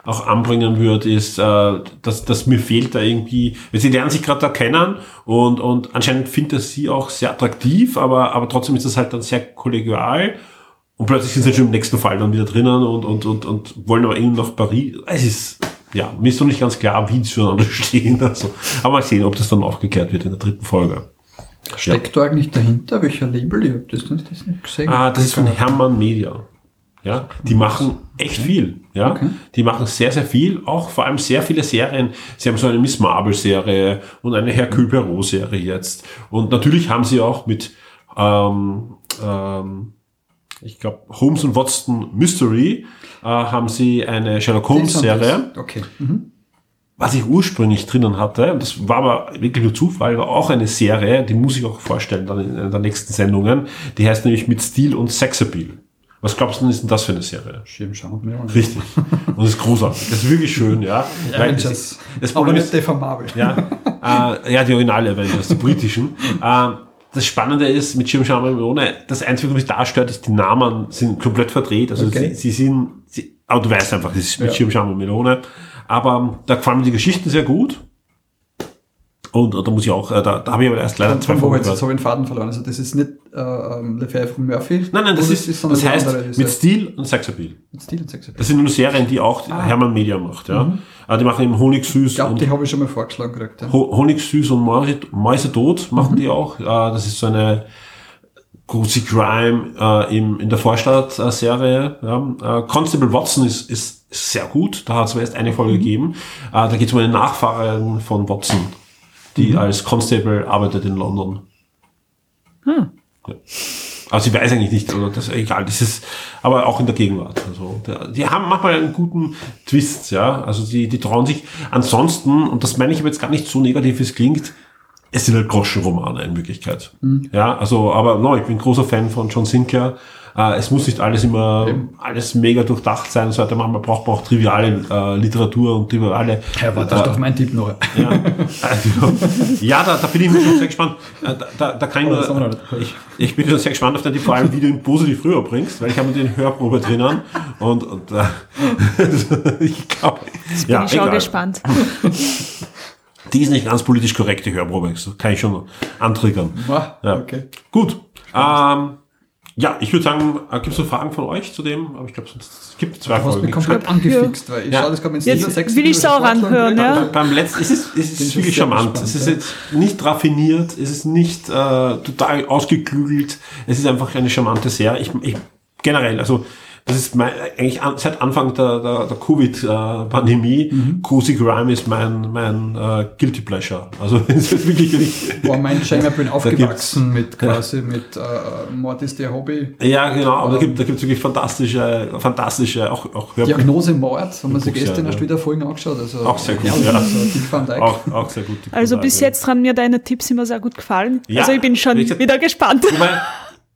auch anbringen würde, ist, äh, dass, dass mir fehlt da irgendwie, weil sie lernen sich gerade da kennen und, und anscheinend findet er sie auch sehr attraktiv, aber, aber trotzdem ist das halt dann sehr kollegial und plötzlich sind sie schon im nächsten Fall dann wieder drinnen und, und, und, und wollen aber irgendwie nach Paris. Es ist, ja, mir ist noch nicht ganz klar, wie die zueinander <laughs> stehen. Also, aber mal sehen, ob das dann aufgeklärt wird in der dritten Folge. Steckt da eigentlich dahinter? Welcher Label? Ich habe das das nicht gesehen. Ah, das ist von Hermann Media. Ja, die machen echt viel. Ja, Okay. die machen sehr, sehr viel. Auch vor allem sehr viele Serien. Sie haben so eine Miss Marvel Serie und eine Hercule Poirot Serie jetzt. Und natürlich haben sie auch mit, ähm, ähm, ich glaube, Holmes und Watson Mystery äh, haben sie eine Sherlock Holmes Serie Okay. Mhm. was ich ursprünglich drinnen hatte, und das war aber wirklich nur Zufall, war auch eine Serie, die muss ich auch vorstellen dann in einer der nächsten Sendungen, die heißt nämlich mit Stil und Sexappeal. Was glaubst du denn, ist denn das für eine Serie? Schirm schauen wir mal. Richtig. Und das ist großartig. Das ist wirklich schön, ja. Weil Avengers. das, das Aber Problem nicht ist, der von Marvel. ja, äh, ja, die originale Avengers, die britischen. Äh, das Spannende ist mit Schirmschau Melone, das Einzige, was mich da stört, ist, die Namen sind komplett verdreht. Also Okay. sie, sie sind, sie, aber du weißt einfach, das ist mit Ja. Schirmschau Melone. Aber ähm, da gefallen mir die Geschichten sehr gut. Und, und da muss ich auch, äh, da, da habe ich aber erst leider Von, zwei Folgen jetzt, jetzt gehört. habe ich den Faden verloren. Also das ist nicht äh, ähm, Lefebvre von Murphy. Nein, nein, das ist, sondern das heißt andere, mit Stil und Sexappeal. mit Stil und Sex. Das sind nur Serien, die auch Hermann Media macht, ja. Äh, Die machen eben Honigsüß Ich glaube, und die habe ich schon mal vorgeschlagen gekriegt. Ja. Ho- Honigsüß und Mäuse, Mäusetod machen die auch. Äh, das ist so eine große Crime äh, im, in der Vorstadt-Serie. Ja. Äh, Constable Watson ist, ist, ist sehr gut. Da hat es erst eine Folge gegeben. Äh, da geht es um eine Nachfahrerin von Watson, die als Constable arbeitet in London. Ja. Also sie weiß eigentlich nicht, oder das egal, das ist aber auch in der Gegenwart. Also der, die haben manchmal einen guten Twist, ja. Also die, die trauen sich ansonsten, und das meine ich aber jetzt gar nicht so negativ, wie es klingt, es sind halt Groschenromane in Wirklichkeit. Ja, also, aber no, ich bin großer Fan von John Sinclair. Äh, es muss nicht alles immer, alles mega durchdacht sein und so weiter. Manchmal braucht man auch triviale äh, Literatur und triviale. Ja, warte äh, auf mein Tipp noch. ja, <laughs> ja da, da bin ich mir schon sehr gespannt. Äh, Da, da, da kann ich, nur, ich, ich bin schon sehr gespannt auf dein Tipp, vor allem wie du ihn positiv rüberbringst, weil ich habe den Hörprobe drinnen und, und äh, <laughs> ich glaube, ja, Bin ich egal. gespannt. <laughs> Die ist nicht ganz politisch korrekt, die Hörprobe. Das kann ich schon antriggern. Ah, Ja. okay. Gut. Ähm, ja, ich würde sagen, äh, gibt es noch Fragen von euch zu dem? Aber ich glaube, es gibt zwei Du hast mich komplett angefixt, weil ich Ja. schaue das gerade ins Jetzt sechs will ich's Minuten auch anhören, ja. Beim, beim letzten, es ist, es ist wirklich charmant. gespannt, Es ist jetzt nicht raffiniert, es ist nicht äh, total ausgeklügelt. Es ist einfach eine charmante Serie. Ich, ich, generell, also das ist mein, eigentlich an, seit Anfang der, der, der Covid-Pandemie, Mhm. Cozy Grime ist mein, mein äh, Guilty Pleasure. Also <laughs> es ist wirklich nicht. Boah, mein Schengen, ich bin aufgewachsen mit quasi mit äh, Mord ist der Hobby. Ja, genau, aber da gibt gibt's wirklich fantastische, fantastische, auch, auch Hörbuch- Diagnose Mord, haben wir sich Buchs, gestern ja, erst ja. wieder Folgen angeschaut. Also, Auch sehr gut, herrlich, ja. Also. Auch, auch sehr gut. die Also bis jetzt haben mir deine Tipps immer sehr gut gefallen. Ja, also ich bin schon wieder gespannt. Ich es- es-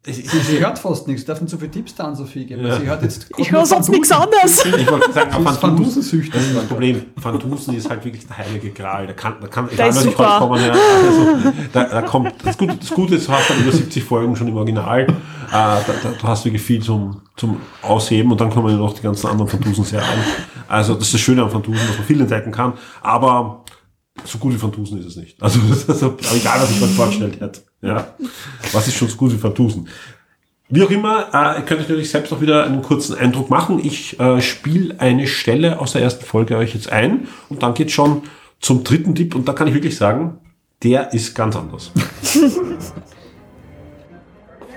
Sie, sie hört fast nichts, dürfen zu viele Tipps da an Sophie geben. Ja. Sie hört jetzt Ich höre sonst nichts anderes. Ich wollte sagen, Dusen, Fandusensüchtig. das ist das Problem. Van Dusen ist halt wirklich der heilige Gral. Da kann, da kann, ist was ich heute kommen, ja, also, da, da kommt, das Gute, das Gute ist, du hast dann über 70 Folgen schon im Original. Äh, da, da, du hast wirklich viel zum, zum Ausheben und dann kommen ja noch die ganzen anderen Van Dusen Serien. Also, das ist das Schöne an Van Dusen, dass man viel entdecken kann. Aber so gut wie Van Dusen ist es nicht. Also, <laughs> das ist also, egal, was ich mir vorgestellt hätte. Ja. Was ist schon so gut wie Van Dusen? Wie auch immer, äh, ihr könnt euch natürlich selbst noch wieder einen kurzen Eindruck machen. Ich äh, spiele eine Stelle aus der ersten Folge euch jetzt ein und dann geht's schon zum dritten Tipp und da kann ich wirklich sagen, der ist ganz anders. <laughs>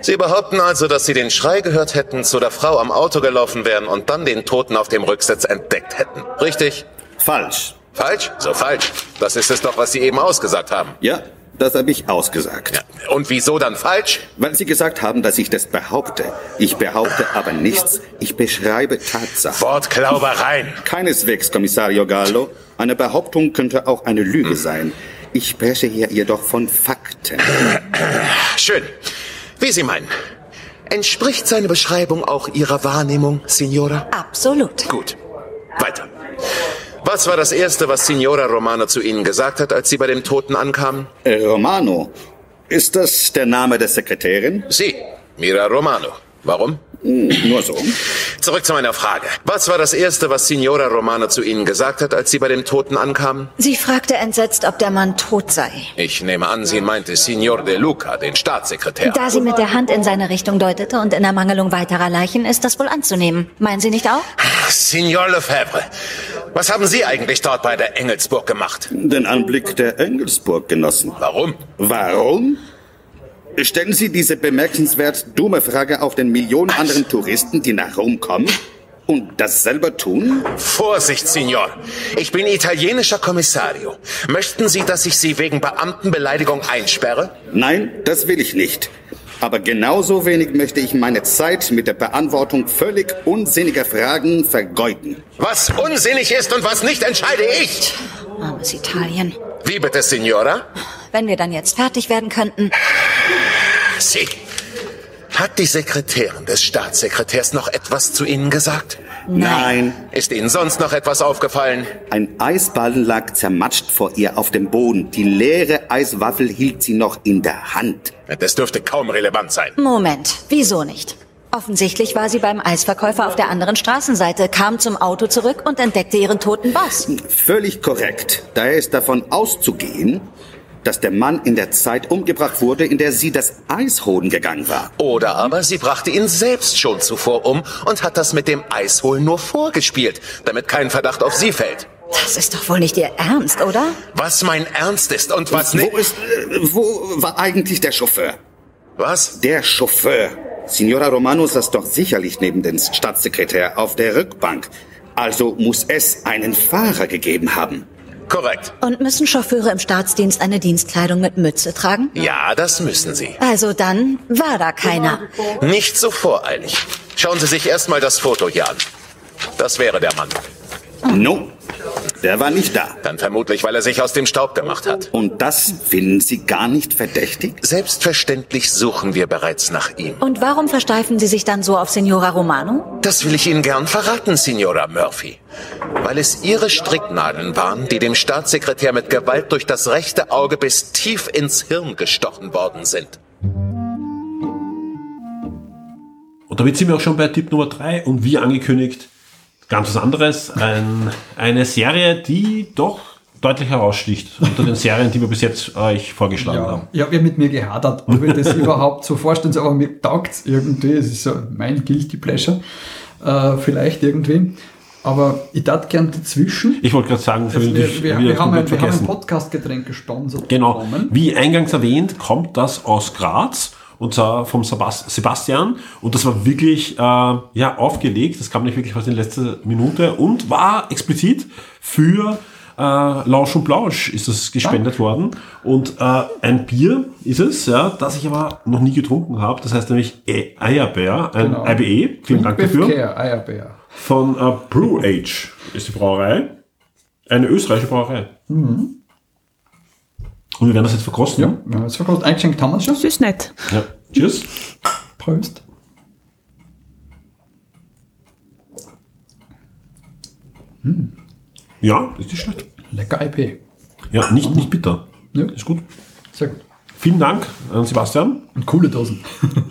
Sie behaupten also, dass Sie den Schrei gehört hätten, zu der Frau am Auto gelaufen wären und dann den Toten auf dem Rücksitz entdeckt hätten. Richtig? Falsch. Falsch? So falsch. Das ist es doch, was Sie eben ausgesagt haben. Ja, das habe ich ausgesagt. Ja. Und wieso dann falsch? Weil Sie gesagt haben, dass ich das behaupte. Ich behaupte aber nichts. Ich beschreibe Tatsachen. Wortklaubereien. Keineswegs, Kommissario Gallo. Eine Behauptung könnte auch eine Lüge sein. Ich spreche hier jedoch von Fakten. Schön. Wie Sie meinen. Entspricht seine Beschreibung auch Ihrer Wahrnehmung, Signora? Absolut. Gut. Weiter. Was war das Erste, was Signora Romano zu Ihnen gesagt hat, als Sie bei dem Toten ankamen? Äh, Romano, ist das der Name der Sekretärin? Sie, Mira Romano. Warum? Hm, nur so. Zurück zu meiner Frage. Was war das Erste, was Signora Romano zu Ihnen gesagt hat, als Sie bei dem Toten ankamen? Sie fragte entsetzt, ob der Mann tot sei. Ich nehme an, sie meinte Signor De Luca, den Staatssekretär. Da sie mit der Hand in seine Richtung deutete und in Ermangelung weiterer Leichen, ist das wohl anzunehmen. Meinen Sie nicht auch? Signor Lefebvre, was haben Sie eigentlich dort bei der Engelsburg gemacht? Den Anblick der Engelsburg genossen. Warum? Warum? Stellen Sie diese bemerkenswert dumme Frage auf den Millionen anderen Touristen, die nach Rom kommen und das selber tun? Vorsicht, Signor. Ich bin italienischer Kommissario. Möchten Sie, dass ich Sie wegen Beamtenbeleidigung einsperre? Nein, das will ich nicht. Aber genauso wenig möchte ich meine Zeit mit der Beantwortung völlig unsinniger Fragen vergeuden. Was unsinnig ist und was nicht, entscheide ich. Armes Italien. Wie bitte, Signora? Wenn wir dann jetzt fertig werden könnten. Sie. Hat die Sekretärin des Staatssekretärs noch etwas zu Ihnen gesagt? Nein. Ist Ihnen sonst noch etwas aufgefallen? Ein Eisballen lag zermatscht vor ihr auf dem Boden. Die leere Eiswaffel hielt sie noch in der Hand. Das dürfte kaum relevant sein. Moment, wieso nicht? Offensichtlich war sie beim Eisverkäufer auf der anderen Straßenseite, kam zum Auto zurück und entdeckte ihren toten Boss. Völlig korrekt. Daher ist davon auszugehen, dass der Mann in der Zeit umgebracht wurde, in der sie das Eis holen gegangen war. Oder aber sie brachte ihn selbst schon zuvor um und hat das mit dem Eisholen nur vorgespielt, damit kein Verdacht auf sie fällt. Das ist doch wohl nicht Ihr Ernst, oder? Was mein Ernst ist und was nicht. Wo ist, äh, wo war eigentlich der Chauffeur? Was? Der Chauffeur. Signora Romano saß doch sicherlich neben dem Staatssekretär auf der Rückbank. Also muss es einen Fahrer gegeben haben. Korrekt. Und müssen Chauffeure im Staatsdienst eine Dienstkleidung mit Mütze tragen? Ja, das müssen sie. Also dann war da keiner. Nicht so voreilig. Schauen Sie sich erstmal das Foto hier an. Das wäre der Mann. No. Der war nicht da. Dann vermutlich, weil er sich aus dem Staub gemacht hat. Und das finden Sie gar nicht verdächtig? Selbstverständlich suchen wir bereits nach ihm. Und warum versteifen Sie sich dann so auf Signora Romano? Das will ich Ihnen gern verraten, Signora Murphy. Weil es Ihre Stricknadeln waren, die dem Staatssekretär mit Gewalt durch das rechte Auge bis tief ins Hirn gestochen worden sind. Und damit sind wir auch schon bei Tipp Nummer drei und wie angekündigt, ganz was anderes. Ein, eine Serie, die doch deutlich heraussticht unter den Serien, die wir bis jetzt euch vorgeschlagen Ja, haben. ich habe ja mit mir gehadert, ob ich das <laughs> überhaupt so vorstellen soll, aber mir taugt es irgendwie. Es ist so mein Guilty Pleasure, äh, vielleicht irgendwie. Aber ich darf gern dazwischen. Ich wollte gerade sagen, für Also den wir, wir, wir, haben ein, wir haben ein. Podcast-Getränk gesponsert Genau. bekommen. Wie eingangs erwähnt, kommt das aus Graz und zwar vom Sebas- Sebastian und das war wirklich äh, ja aufgelegt, das kam nicht wirklich aus in letzter Minute und war explizit für äh, Lausch und Blausch ist das gespendet worden und äh, ein Bier ist es, ja, das ich aber noch nie getrunken habe, das heißt nämlich E- Eierbär, ein Genau. IBE, vielen Dank dafür, Eierbär. von äh, Brew Age ist die Brauerei, eine österreichische Brauerei. Mhm. Und wir werden das jetzt verkosten. Ja, wir haben jetzt verkostet. Eingeschenkt haben wir es schon. Das ist nett. Ja. Cheers. Prost. Ja, ist nicht schlecht. Lecker IP. Ja, nicht, nicht bitter. Ja. Ist gut. Sehr gut. Vielen Dank an Sebastian. Und coole Dosen. <laughs>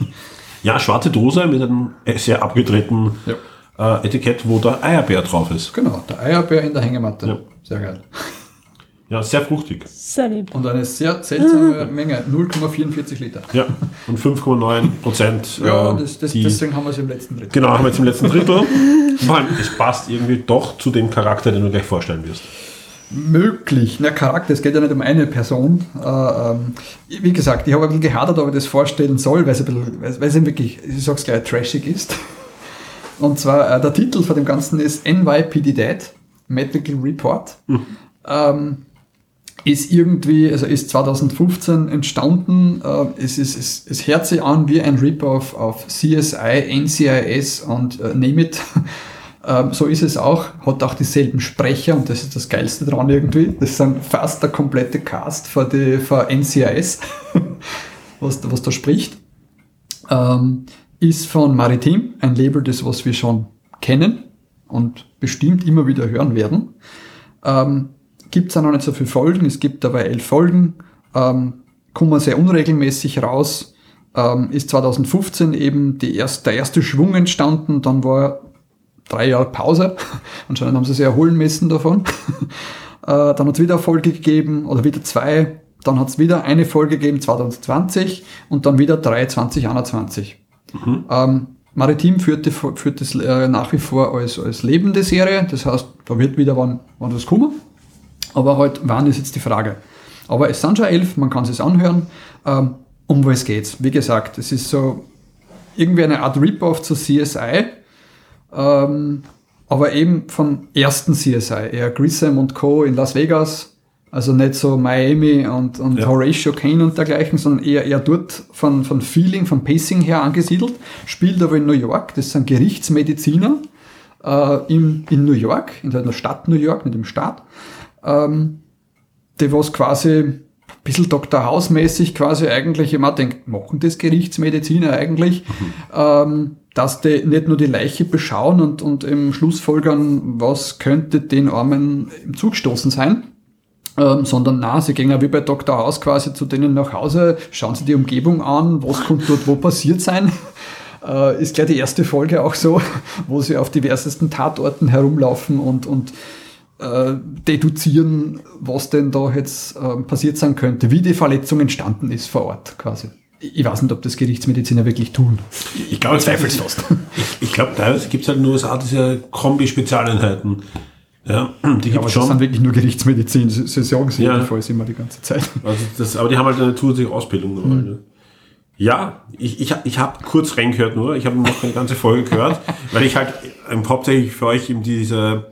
Ja, schwarze Dose mit einem sehr abgedrehten Ja. äh, Etikett, wo der Eierbär drauf ist. Genau, der Eierbär in der Hängematte. Ja. Sehr geil. Ja, sehr fruchtig. Sehr lieb. Und eine sehr seltsame Menge, 0,44 Liter. Ja, und 5,9 Prozent. <laughs> Ja, äh, das, das, die- deswegen haben wir es im letzten Drittel. Genau, haben wir jetzt im letzten Drittel. Vor allem, es passt irgendwie doch zu dem Charakter, den du gleich vorstellen wirst. Möglich. Na, Charakter, es geht ja nicht um eine Person. Äh, ähm, wie gesagt, ich habe ein bisschen gehadert, ob ich das vorstellen soll, weil es, ein bisschen, weil es- es wirklich, ich sag's gleich, trashig ist. <laughs> Und zwar, äh, der Titel von dem Ganzen ist NYPD Dead, Medical Report. Ähm, ist irgendwie, also ist 2015 entstanden. Äh, es, ist, es, es hört sich an wie ein Rip-Off auf CSI, NCIS und äh, Name it. <laughs> Ähm, so ist es auch. Hat auch dieselben Sprecher und das ist das Geilste dran irgendwie. Das sind fast der komplette Cast für, die, für NCIS, <laughs> was, was da spricht. Ähm, ist von Maritim, ein Label, das was wir schon kennen und bestimmt immer wieder hören werden. Ähm, gibt es auch noch nicht so viele Folgen, es gibt dabei elf Folgen, ähm, kommen sehr unregelmäßig raus, ähm, ist 2015 eben die erst, der erste Schwung entstanden, dann war drei Jahre Pause, <laughs> anscheinend haben sie sich erholen müssen davon. <laughs> äh, dann hat es wieder eine Folge gegeben oder wieder zwei, dann hat es wieder eine Folge gegeben 2020 und dann wieder drei 2021. Ähm, Maritim führt, die, führt das äh, nach wie vor als, als lebende Serie, das heißt, da wird wieder wann, wann das kommen. Aber halt, wann ist jetzt die Frage? Aber es sind schon elf, man kann es anhören. Ähm, um was geht's? Wie gesagt, es ist so irgendwie eine Art Rip-Off zu CSI, ähm, aber eben vom ersten CSI, eher Grissom und Co. in Las Vegas. Also nicht so Miami und, und Ja. Horatio Kane und dergleichen, sondern eher, eher dort von, von Feeling, von Pacing her angesiedelt. Spielt aber in New York, das sind Gerichtsmediziner äh, in, in New York, in der Stadt New York, nicht im Staat. Ähm, die was quasi ein bisschen Dr. House-mäßig quasi eigentlich immer denkt, machen das Gerichtsmediziner eigentlich, ähm, dass die nicht nur die Leiche beschauen und, und im Schlussfolgern, was könnte den Armen im Zug gestoßen sein, ähm, sondern na, sie gehen ja wie bei Dr. House quasi zu denen nach Hause, schauen sie die Umgebung an, was kommt dort wo passiert sein. <laughs> Äh, ist gleich die erste Folge auch so, <laughs> wo sie auf diversesten Tatorten herumlaufen und, und äh, deduzieren, was denn da jetzt äh, passiert sein könnte, wie die Verletzung entstanden ist vor Ort quasi. Ich weiß nicht, ob das Gerichtsmediziner wirklich tun. Ich glaube, Zweifels fast. Ich, ich glaube, teilweise gibt es halt nur so Art diese Kombi-Spezialeinheiten. Ja, die Ja, aber es das schon. sind wirklich nur Gerichtsmedizin. Sie, sie sagen sie Ja. jedenfalls immer die ganze Zeit. Also das, aber die haben halt eine zusätzliche Ausbildung. Ne? Ja, ich, ich, ich habe kurz reingehört nur. Ich habe noch keine ganze Folge gehört, <laughs> weil ich halt ähm, hauptsächlich für euch eben diese,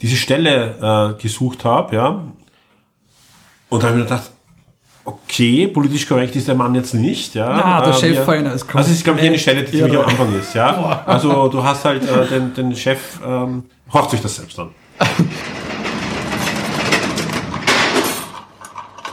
diese Stelle äh, gesucht habe, ja. Und da habe ich mir gedacht, okay, politisch korrekt ist der Mann jetzt nicht, ja. Na, der äh, Chef wir, ist Also ist, glaube ich, eine Stelle, die ziemlich am Anfang ist, ja. Boah. Also du hast halt äh, den, den Chef, ähm, horcht sich das selbst an.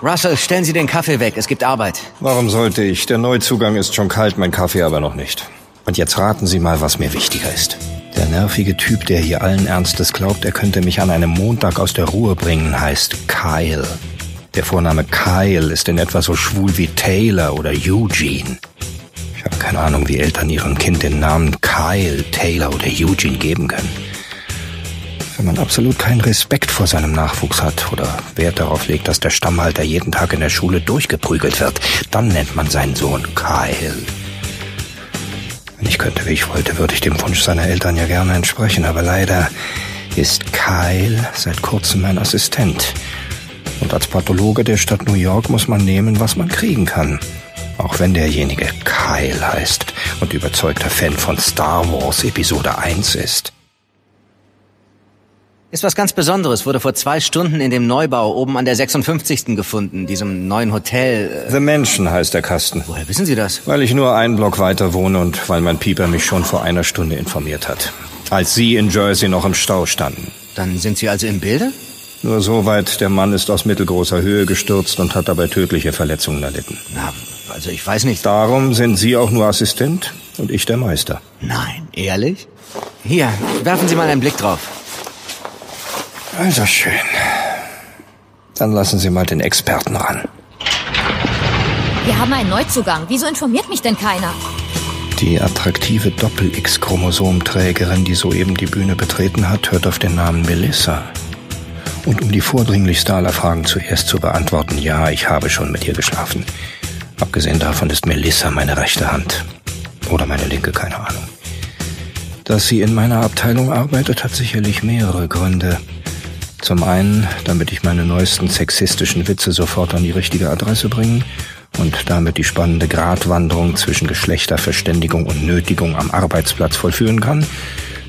Russell, stellen Sie den Kaffee weg, es gibt Arbeit. Warum sollte ich? Der Neuzugang ist schon kalt, mein Kaffee aber noch nicht. Und jetzt raten Sie mal, was mir wichtiger ist. Der nervige Typ, der hier allen Ernstes glaubt, er könnte mich an einem Montag aus der Ruhe bringen, heißt Kyle. Der Vorname Kyle ist in etwa so schwul wie Taylor oder Eugene. Ich habe keine Ahnung, wie Eltern ihrem Kind den Namen Kyle, Taylor oder Eugene geben können. Wenn man absolut keinen Respekt vor seinem Nachwuchs hat oder Wert darauf legt, dass der Stammhalter jeden Tag in der Schule durchgeprügelt wird, dann nennt man seinen Sohn Kyle. Wenn ich könnte, wie ich wollte, würde ich dem Wunsch seiner Eltern ja gerne entsprechen, aber leider ist Kyle seit kurzem mein Assistent. Und als Pathologe der Stadt New York muss man nehmen, was man kriegen kann. Auch wenn derjenige Kyle heißt und überzeugter Fan von Star Wars Episode 1 ist. Ist was ganz Besonderes. Wurde vor zwei Stunden in dem Neubau oben an der 56. gefunden, diesem neuen Hotel. The Mansion heißt der Kasten. Woher wissen Sie das? Weil ich nur einen Block weiter wohne und weil mein Pieper mich schon vor einer Stunde informiert hat. Als Sie in Jersey noch im Stau standen. Dann sind Sie also im Bilde? Nur soweit, der Mann ist aus mittelgroßer Höhe gestürzt und hat dabei tödliche Verletzungen erlitten. Na, also ich weiß nicht. Darum sind Sie auch nur Assistent und ich der Meister. Nein, ehrlich? Hier, werfen Sie mal einen Blick drauf. Also schön. Dann lassen Sie mal den Experten ran. Wir haben einen Neuzugang. Wieso informiert mich denn keiner? Die attraktive Doppel-X-Chromosomträgerin, die soeben die Bühne betreten hat, hört auf den Namen Melissa. Und um die vordringlichste aller Fragen zuerst zu beantworten, ja, ich habe schon mit ihr geschlafen. Abgesehen davon ist Melissa meine rechte Hand. Oder meine linke, keine Ahnung. Dass sie in meiner Abteilung arbeitet, hat sicherlich mehrere Gründe. Zum einen, damit ich meine neuesten sexistischen Witze sofort an die richtige Adresse bringen und damit die spannende Gratwanderung zwischen Geschlechterverständigung und Nötigung am Arbeitsplatz vollführen kann.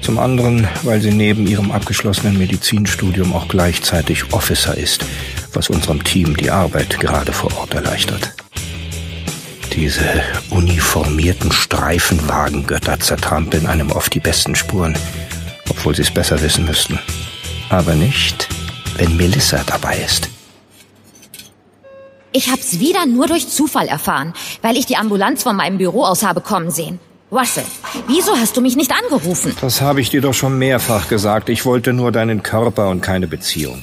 Zum anderen, weil sie neben ihrem abgeschlossenen Medizinstudium auch gleichzeitig Officer ist, was unserem Team die Arbeit gerade vor Ort erleichtert. Diese uniformierten Streifenwagengötter zertrampeln einem oft die besten Spuren, obwohl sie es besser wissen müssten. Aber nicht, wenn Melissa dabei ist. Ich hab's wieder nur durch Zufall erfahren, weil ich die Ambulanz von meinem Büro aus habe kommen sehen. Russell, wieso hast du mich nicht angerufen? Das habe ich dir doch schon mehrfach gesagt. Ich wollte nur deinen Körper und keine Beziehung.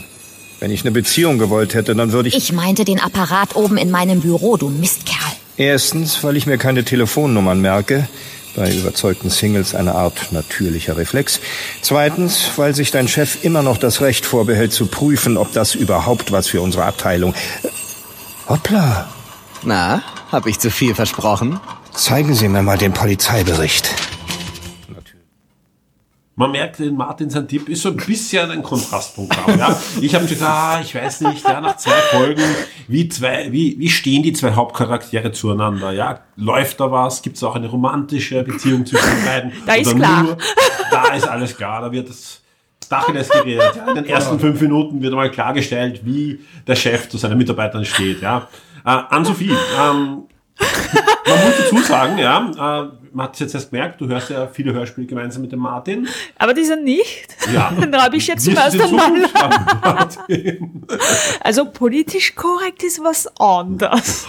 Wenn ich eine Beziehung gewollt hätte, dann würde ich... Ich meinte den Apparat oben in meinem Büro, du Mistkerl. Erstens, weil ich mir keine Telefonnummern merke. Bei überzeugten Singles eine Art natürlicher Reflex. Zweitens, weil sich dein Chef immer noch das Recht vorbehält zu prüfen, ob das überhaupt was für unsere Abteilung... Hoppla. Na, hab ich zu viel versprochen? Zeigen Sie mir mal den Polizeibericht. Man merkt, den Martin sein Tipp ist so ein bisschen ein Kontrastprogramm. Ja? Ich habe mir gedacht, ah, ich weiß nicht, ja, nach zwei Folgen, wie, zwei, wie, wie stehen die zwei Hauptcharaktere zueinander? Ja? Läuft da was? Gibt es auch eine romantische Beziehung zwischen den beiden? <laughs> Da ist klar. Nur, da ist alles klar, da wird das Dacheles geredet. Ja? In den ersten fünf Minuten wird einmal klargestellt, wie der Chef zu seinen Mitarbeitern steht. Ja? Äh, Ann-Sophie, ähm, <laughs> man muss dazu sagen, ja, äh, man hat es jetzt erst gemerkt, du hörst ja viele Hörspiele gemeinsam mit dem Martin. Aber dieser nicht. Ja. <laughs> da habe ich jetzt zum du ersten Mal. <laughs> Also politisch korrekt ist was anderes.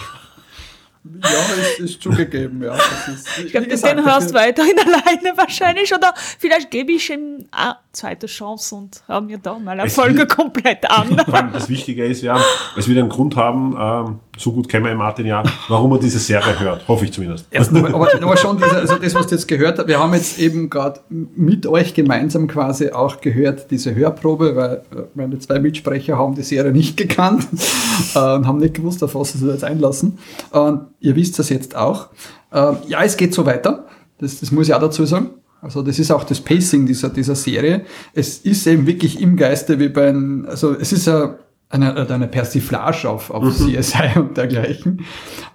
Ja, ist, ist zugegeben, ja. Das ist, Ich glaube, den hörst das- weiterhin alleine wahrscheinlich. Oder vielleicht gebe ich ihm eine zweite Chance und höre mir da mal eine Es Folge wird- komplett an. Das Wichtige ist ja, es wird einen Grund haben, ähm, so gut kennen wir Martin ja, warum er diese Serie hört. Hoffe ich zumindest. aber, aber, aber schon diese, also das, was du jetzt gehört hast, wir haben jetzt eben gerade mit euch gemeinsam quasi auch gehört, diese Hörprobe, weil äh, meine zwei Mitsprecher haben die Serie nicht gekannt äh, und haben nicht gewusst, auf was sie sich jetzt einlassen. Und ihr wisst das jetzt auch. Äh, ja, es geht so weiter. Das, das muss ich auch dazu sagen. Also das ist auch das Pacing dieser, dieser Serie. Es ist eben wirklich im Geiste wie bei ein, also es ist ja eine, eine Persiflage auf, auf CSI und dergleichen.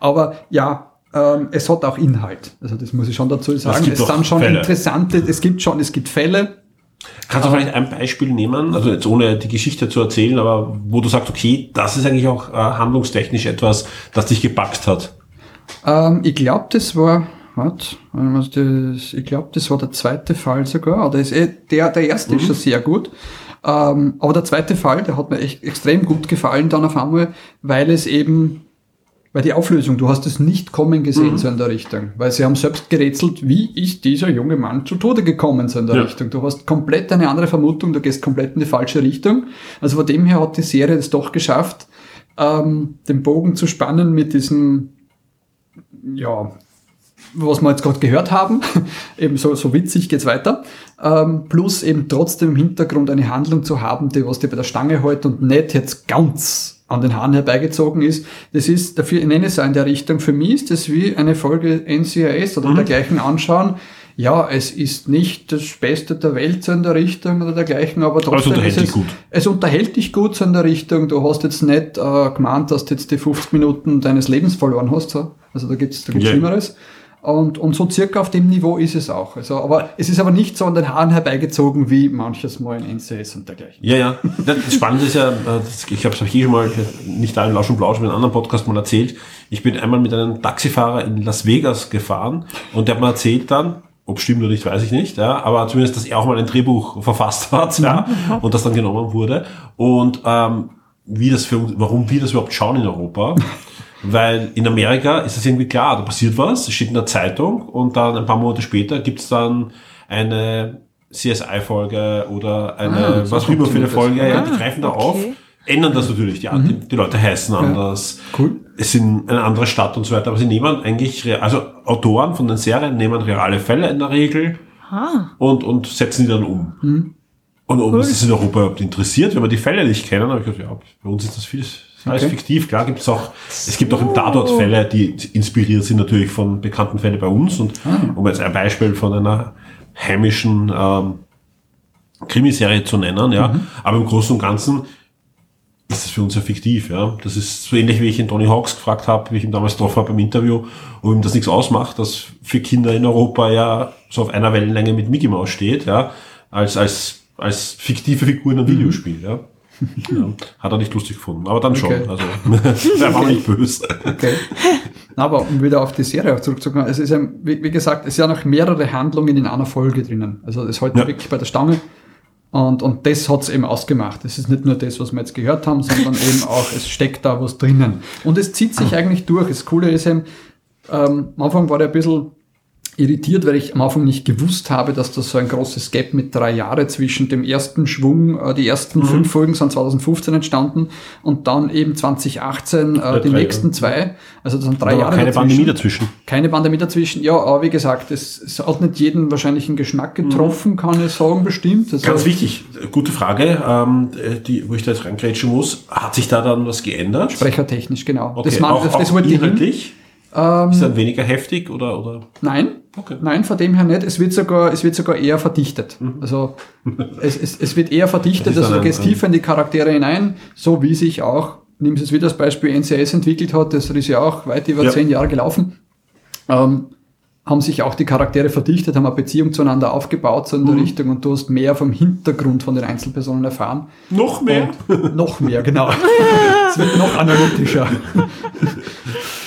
Aber ja, ähm, es hat auch Inhalt. Also das muss ich schon dazu sagen. Es doch sind schon Fälle. interessante, es gibt schon, es gibt Fälle. Kannst du vielleicht ein Beispiel nehmen, also jetzt ohne die Geschichte zu erzählen, aber wo du sagst, okay, das ist eigentlich auch äh, handlungstechnisch etwas, das dich gepackt hat. Ähm, ich glaube, das war, warte, ich glaube, das war der zweite Fall sogar, oder ist eh, der, der erste Mhm. ist schon sehr gut. Ähm, aber der zweite Fall, der hat mir echt extrem gut gefallen dann auf einmal, weil es eben, weil die Auflösung, du hast es nicht kommen gesehen, Mhm. so in der Richtung. Weil sie haben selbst gerätselt, wie ist dieser junge Mann zu Tode gekommen, so in der Ja. Richtung. Du hast komplett eine andere Vermutung, du gehst komplett in die falsche Richtung. Also von dem her hat die Serie es doch geschafft, ähm, den Bogen zu spannen mit diesem, ja, was wir jetzt gerade gehört haben, <laughs> eben so, so witzig geht's weiter, ähm, plus eben trotzdem im Hintergrund eine Handlung zu haben, die was dir bei der Stange hält und nicht jetzt ganz an den Haaren herbeigezogen ist. Das ist, dafür ich nenne es in der Richtung, für mich ist das wie eine Folge NCIS oder dergleichen anschauen. Ja, es ist nicht das Beste der Welt so in der Richtung oder dergleichen, aber trotzdem unterhält ist dich es, gut. es unterhält dich gut so in der Richtung. Du hast jetzt nicht äh, gemeint, dass du jetzt die 50 Minuten deines Lebens verloren hast. So. Also da gibt's da gibt's Ja. Schlimmeres. Und, und so circa auf dem Niveau ist es auch. Also, aber es ist aber nicht so an den Haaren herbeigezogen wie manches Mal in NCS und dergleichen. Ja, ja. Das Spannende ist ja, äh, das, ich habe es hier schon mal, nicht da in Lausch und Blausch, mit einem anderen Podcast mal erzählt. Ich bin einmal mit einem Taxifahrer in Las Vegas gefahren und der hat mir erzählt dann, ob stimmt oder nicht, weiß ich nicht, ja, aber zumindest, dass er auch mal ein Drehbuch verfasst hat, ja, und das dann genommen wurde. Und ähm, wie das für uns, warum wir das überhaupt schauen in Europa. Weil in Amerika ist es irgendwie klar, da passiert was, es steht in der Zeitung und dann ein paar Monate später gibt's dann eine CSI-Folge oder eine Ah, was auch immer für eine Folge, das. ja, die Ah, greifen da okay. auf, ändern das natürlich, ja, die, die Leute heißen anders, cool. es sind eine andere Stadt und so weiter, aber sie nehmen eigentlich, also Autoren von den Serien nehmen reale Fälle in der Regel Ah. und, und setzen die dann um. Hm. Und ob uns das in Europa überhaupt interessiert, wenn wir die Fälle nicht kennen, habe ich gedacht, ja, bei uns ist das viel, ist alles Okay. fiktiv. Klar gibt es auch, es gibt auch im Tatort Fälle, die inspiriert sind natürlich von bekannten Fällen bei uns. Und Ah. um jetzt ein Beispiel von einer heimischen ähm, Krimiserie zu nennen, ja. Mhm. Aber im Großen und Ganzen ist das für uns ja fiktiv, ja. Das ist so ähnlich, wie ich ihn Tony Hawks gefragt habe, wie ich ihn damals getroffen habe beim Interview, ob ihm das nichts ausmacht, dass für Kinder in Europa ja so auf einer Wellenlänge mit Mickey Mouse steht, ja, als, als, als fiktive Figur in einem Videospiel, ja. Ja. Hat er nicht lustig gefunden, aber dann schon. Okay. Also, <laughs> er war nicht böse. Okay. Aber um wieder auf die Serie auch zurückzukommen, es ist ja, wie, wie gesagt, es sind ja noch mehrere Handlungen in einer Folge drinnen. Also es hält Ja. wirklich bei der Stange. Und, und das hat's eben ausgemacht. Es ist nicht nur das, was wir jetzt gehört haben, sondern <laughs> eben auch, es steckt da was drinnen. Und es zieht sich <clears throat> eigentlich durch. Das Coole ist eben, ähm, am Anfang war der ein bisschen irritiert, weil ich am Anfang nicht gewusst habe, dass das so ein großes Gap mit drei Jahre zwischen dem ersten Schwung, äh, die ersten Mhm. fünf Folgen sind 2015 entstanden und dann eben 2018 äh, die drei, nächsten ja. zwei. Also das sind drei Jahre keine Pandemie dazwischen. Keine Pandemie dazwischen. Ja, aber wie gesagt, es, es hat nicht jeden wahrscheinlichen Geschmack getroffen, kann ich sagen, bestimmt. Also, Mhm. Ganz wichtig, gute Frage, ähm, die, wo ich da jetzt reingrätschen muss. Hat sich da dann was geändert? Sprechertechnisch, genau. Okay, das, man, auch, das, das auch wollte ich hin. Ähm, Ist dann weniger heftig oder, oder? Nein, Okay. nein, von dem her nicht. Es wird sogar, es wird sogar eher verdichtet. Also es, es, es wird eher verdichtet, Das also du gehst tiefer in die Charaktere hinein, so wie sich auch, nimm es jetzt wieder als Beispiel, NCIS entwickelt hat, das ist ja auch weit über Ja. zehn Jahre gelaufen. Ähm, haben sich auch die Charaktere verdichtet, haben eine Beziehung zueinander aufgebaut, so in der Mhm. Richtung, und du hast mehr vom Hintergrund von den Einzelpersonen erfahren. Noch mehr? Und noch mehr, genau. <laughs> es wird noch analytischer. <laughs>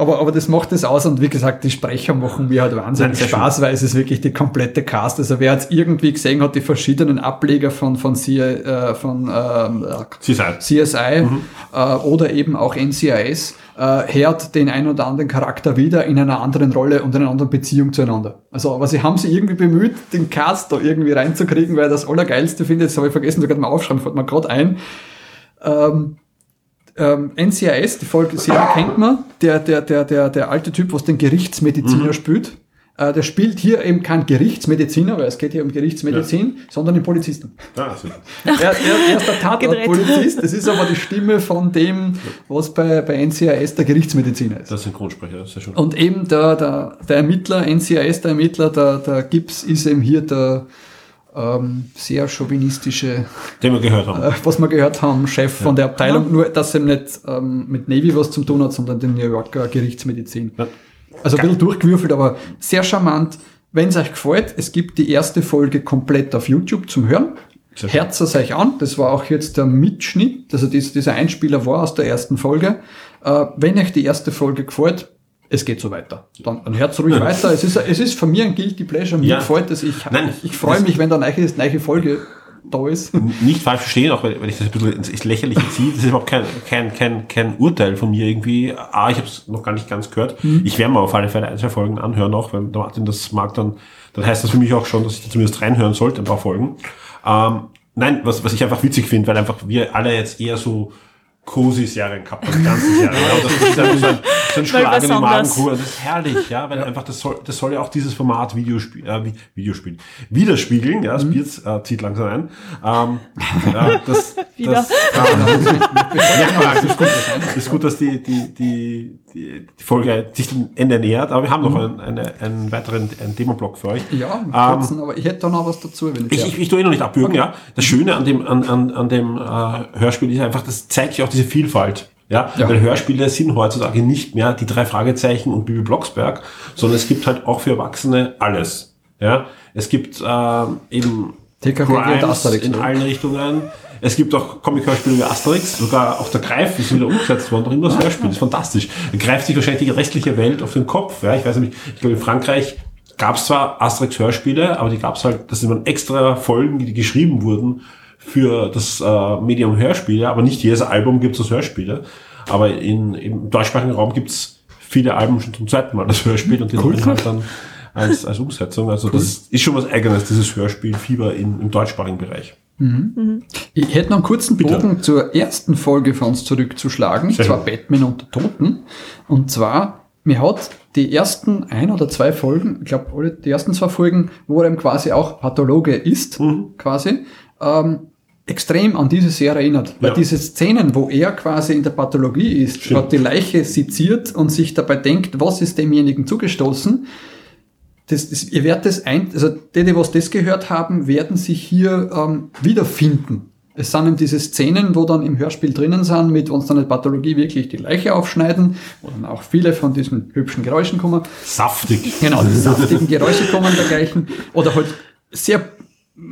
Aber, aber das macht es aus und wie gesagt, die Sprecher machen mir halt wahnsinnig Nein, Spaß, weil es ist wirklich die komplette Cast. Also wer jetzt irgendwie gesehen hat, die verschiedenen Ableger von, von, CI, äh, von ähm, CSI, CSI äh, oder eben auch NCIS, äh, hört den ein oder anderen Charakter wieder in einer anderen Rolle und in einer anderen Beziehung zueinander. Also, aber sie haben sich irgendwie bemüht, den Cast da irgendwie reinzukriegen, weil das Allergeilste finde, das habe ich vergessen, sogar mal aufschreiben, fällt mir gerade ein. Ähm, ähm, NCIS, die Folge Serie kennt man, der, der, der, der, der alte Typ, was den Gerichtsmediziner Mhm. spielt. Äh, der spielt hier eben kein Gerichtsmediziner, weil es geht hier um Gerichtsmedizin, sondern den Polizisten. Ah, super. <laughs> Er, er, er ist der. <laughs> Tatortpolizist, das ist aber die Stimme von dem, was bei, bei NCIS der Gerichtsmediziner ist. Das Synchronsprecher, sehr schön. Und eben der, der, der Ermittler, NCIS, der Ermittler, der, der Gibbs ist eben hier der ähm, sehr chauvinistische, Den wir gehört haben. äh, was wir gehört haben, Chef von der Abteilung, nur dass er nicht ähm, mit Navy was zu tun hat, sondern den New Yorker Gerichtsmedizin. Ja. Also ein bisschen durchgewürfelt, aber sehr charmant. Wenn es euch gefällt, es gibt die erste Folge komplett auf YouTube zum Hören. Herz es euch an. Das war auch jetzt der Mitschnitt. Also dies, dieser Einspieler war aus der ersten Folge. Äh, wenn euch die erste Folge gefällt, es geht so weiter. Dann, dann hört's ruhig weiter. Es ist, es ist von mir ein Guilty Pleasure. Mir Ja. gefällt es. Ich, Nein, ich, ich freue mich, wenn da eine neue, Folge da ist. nicht falsch verstehen, auch wenn ich das ein bisschen ins- Lächerliche ziehe, das ist überhaupt kein, kein, kein, kein Urteil von mir irgendwie. Ah, ich habe es noch gar nicht ganz gehört. Mhm. Ich werde mal auf alle Fälle ein, zwei Folgen anhören noch, wenn der Martin das mag, dann, dann heißt das für mich auch schon, dass ich da zumindest reinhören sollte, ein paar Folgen. Ähm, nein, was, was ich einfach witzig finde, weil einfach wir alle jetzt eher so cozy Serien gehabt haben, die ganzen Serien. Ja, <laughs> und das ist einfach so ein, so ein <laughs> Schlag in die. Magengrube. Das ist herrlich, ja, weil einfach das soll, das soll ja auch dieses Format Videospiel, äh, Vi- Videospiel widerspiegeln, ja, Spears äh, zieht langsam ein. Ähm, <laughs> <laughs> ja, das, Wieder. das, äh, ja, das ist gut, das ist gut, dass die, die, die, die, Folge sich dem Ende nähert, aber wir haben noch einen, eine, einen weiteren einen Demoblock für euch. Ja, einen Ähm, kurzen, aber ich hätte da noch was dazu, wenn ich, ich, ich, ich tue eh noch nicht abbürgen, ja. Das Schöne an dem, an, an, an dem äh, Hörspiel ist einfach, das zeigt ja auch diese Vielfalt. Ja, Ja. weil Hörspiele sind heutzutage nicht mehr die drei Fragezeichen und Bibi Blocksberg, sondern es gibt halt auch für Erwachsene alles. Ja, es gibt äh, eben Crimes in ne? allen Richtungen. Es gibt auch Comic-Hörspiele wie Asterix, sogar auch der Greif ist wieder umgesetzt worden, noch immer das Hörspiel, das ist fantastisch. Er greift sich wahrscheinlich die restliche Welt auf den Kopf. Ja, ich weiß nicht, ich glaube in Frankreich gab es zwar Asterix-Hörspiele, aber die gab es halt, das sind extra Folgen, die geschrieben wurden für das äh, Medium Hörspiele, aber nicht jedes Album gibt es Hörspiele. Aber in, im deutschsprachigen Raum gibt es viele Alben schon zum zweiten Mal das Hörspiel und die cool. halt dann als, als Umsetzung. Also das ist schon was Eigenes, dieses Hörspiel Fieber in, im deutschsprachigen Bereich. Ich hätte noch einen kurzen Bogen zur ersten Folge von uns zurückzuschlagen, Sehr zwar gut. Batman und Toten. Und zwar, mir hat die ersten ein oder zwei Folgen, ich glaube, die ersten zwei Folgen, wo er eben quasi auch Pathologe ist, Mhm. quasi, ähm, extrem an diese Serie erinnert. Weil Ja. diese Szenen, wo er quasi in der Pathologie ist, Stimmt. hat die Leiche seziert und sich dabei denkt, was ist demjenigen zugestoßen, das, das, ihr werdet das ein, also die, die was das gehört haben, werden sich hier ähm, wiederfinden. Es sind eben diese Szenen, wo dann im Hörspiel drinnen sind, mit uns dann eine Pathologie wirklich die Leiche aufschneiden, wo dann auch viele von diesen hübschen Geräuschen kommen. Saftig. Genau, die saftigen Geräusche kommen dergleichen. Oder halt sehr,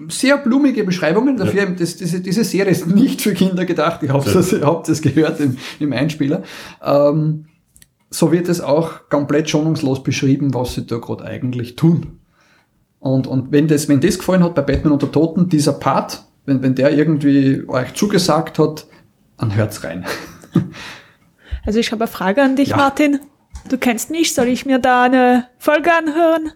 sehr blumige Beschreibungen dafür. Das, diese, diese Serie ist nicht für Kinder gedacht. Ich habe das, ich hab das gehört im, im Einspieler. Ähm, so wird es auch komplett schonungslos beschrieben, was sie da gerade eigentlich tun. Und, und wenn, das, wenn das gefallen hat bei Batman unter Toten, dieser Part, wenn, wenn der irgendwie euch zugesagt hat, dann hört's rein. <laughs> Also ich habe eine Frage an dich, Ja. Martin. Du kennst mich, soll ich mir da eine Folge anhören?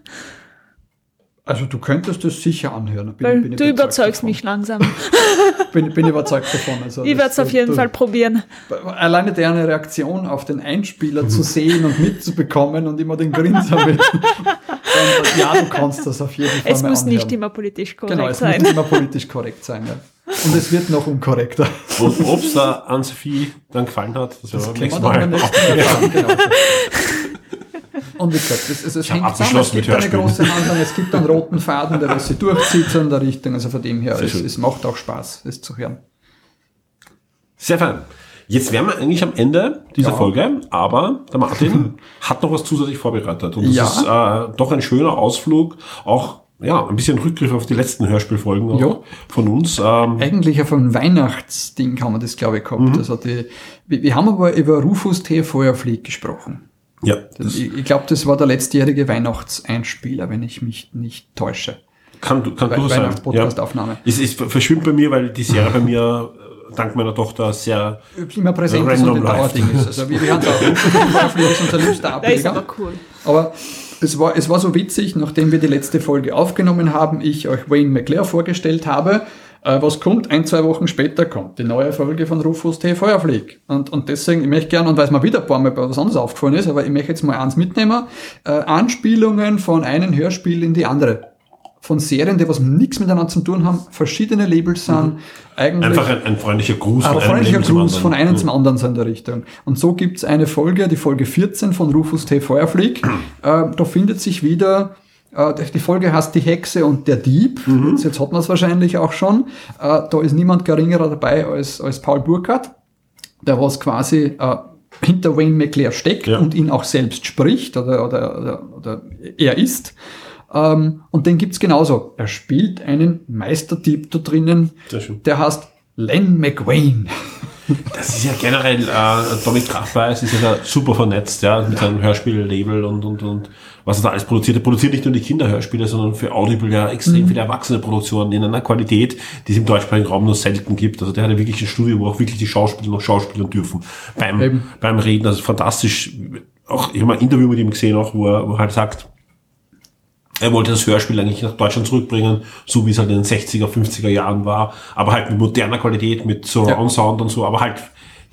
Also du könntest das sicher anhören. Bin, Weil bin du überzeugst davon. mich langsam. <laughs> Bin, bin überzeugt davon. Also ich werde es auf jeden du- Fall probieren. Alleine deren Reaktion auf den Einspieler zu sehen und mitzubekommen und immer den Grinser mit. Und, <laughs> ja, du kannst das auf jeden Fall Es mal muss anhören. nicht immer politisch korrekt Genau, es sein. muss nicht immer politisch korrekt sein. Ja. Und es wird noch unkorrekter. Und ob es da an Sophie dann gefallen hat, das, das wir Mal. beim nächsten Mal genau. <laughs> Und wie gesagt, es, es, es hängt zusammen, es gibt eine große Handlung, es gibt einen roten Faden, der was sie durchzieht so in der Richtung. Also von dem her, es, es macht auch Spaß, es zu hören. Sehr fein. Jetzt wären wir eigentlich am Ende dieser Ja. Folge, aber der Martin <laughs> hat noch was zusätzlich vorbereitet. Und das Ja. ist äh, doch ein schöner Ausflug, auch ja, ein bisschen Rückgriff auf die letzten Hörspielfolgen Ja. von uns. Ähm, Eigentlich auf ein Weihnachtsding haben wir das, glaube ich, gehabt. Mhm. Also die, wir, wir haben aber über Rufus T. Feuerflieg gesprochen. Ja, ich ich glaube, das war der letztjährige Weihnachtseinspieler, wenn ich mich nicht täusche. kann, kann durchaus sein. Weihnachtspodcast-Aufnahme. Es ist, verschwimmt bei mir, weil die Serie bei mir äh, dank meiner Tochter sehr Immer präsent ist und random ein. Dauerding ist. Also wir. <laughs> Feuerflieg ist unser liebster ist Ableger. aber cool. Aber es war, es war so witzig, nachdem wir die letzte Folge aufgenommen haben, ich euch Wayne McClare vorgestellt habe. Äh, was kommt? Ein, zwei Wochen später kommt die neue Folge von Rufus T. Feuerflieg. Und, und deswegen, ich möchte gerne, und weil es mir wieder ein paar Mal was anderes aufgefallen ist, aber ich möchte jetzt mal eins mitnehmen, äh, Anspielungen von einem Hörspiel in die andere. Von Serien, die was nichts miteinander zu tun haben, verschiedene Labels sind, eigentlich einfach ein, ein freundlicher Gruß aber von einem freundlicher zum Gruß von einem Mhm. zum anderen so in der Richtung. Und so gibt's eine Folge, die Folge 14 von Rufus T. Feuerflieg. <clears throat> äh, da findet sich wieder, die Folge heißt Die Hexe und der Dieb. Mhm. Jetzt, jetzt hat man es wahrscheinlich auch schon. Äh, da ist niemand geringerer dabei als, als Paul Burkhardt, der was quasi äh, hinter Wayne McClare steckt Ja. und ihn auch selbst spricht oder, oder, oder, oder er ist. Ähm, und den gibt's genauso. Er spielt einen Meisterdieb da drinnen, der heißt Len McWayne. <laughs> Das ist ja generell, äh, Tommy Kraftweiß ist ja super vernetzt, ja, mit seinem Hörspiellabel und, und, und was er da alles produziert. Er produziert nicht nur die Kinderhörspiele, sondern für Audible ja extrem Mhm. viele erwachsene Produktionen in einer Qualität, die es im deutschsprachigen Raum nur selten gibt. Also der hat ja wirklich ein Studio, wo auch wirklich die Schauspieler noch schauspielern dürfen. Beim, Eben. beim Reden, ist fantastisch. Auch, ich habe mal ein Interview mit ihm gesehen, auch, wo er, wo er halt sagt, er wollte das Hörspiel eigentlich nach Deutschland zurückbringen, so wie es halt in den 60er, 50er Jahren war, aber halt mit moderner Qualität, mit Surround Sound und so, aber halt,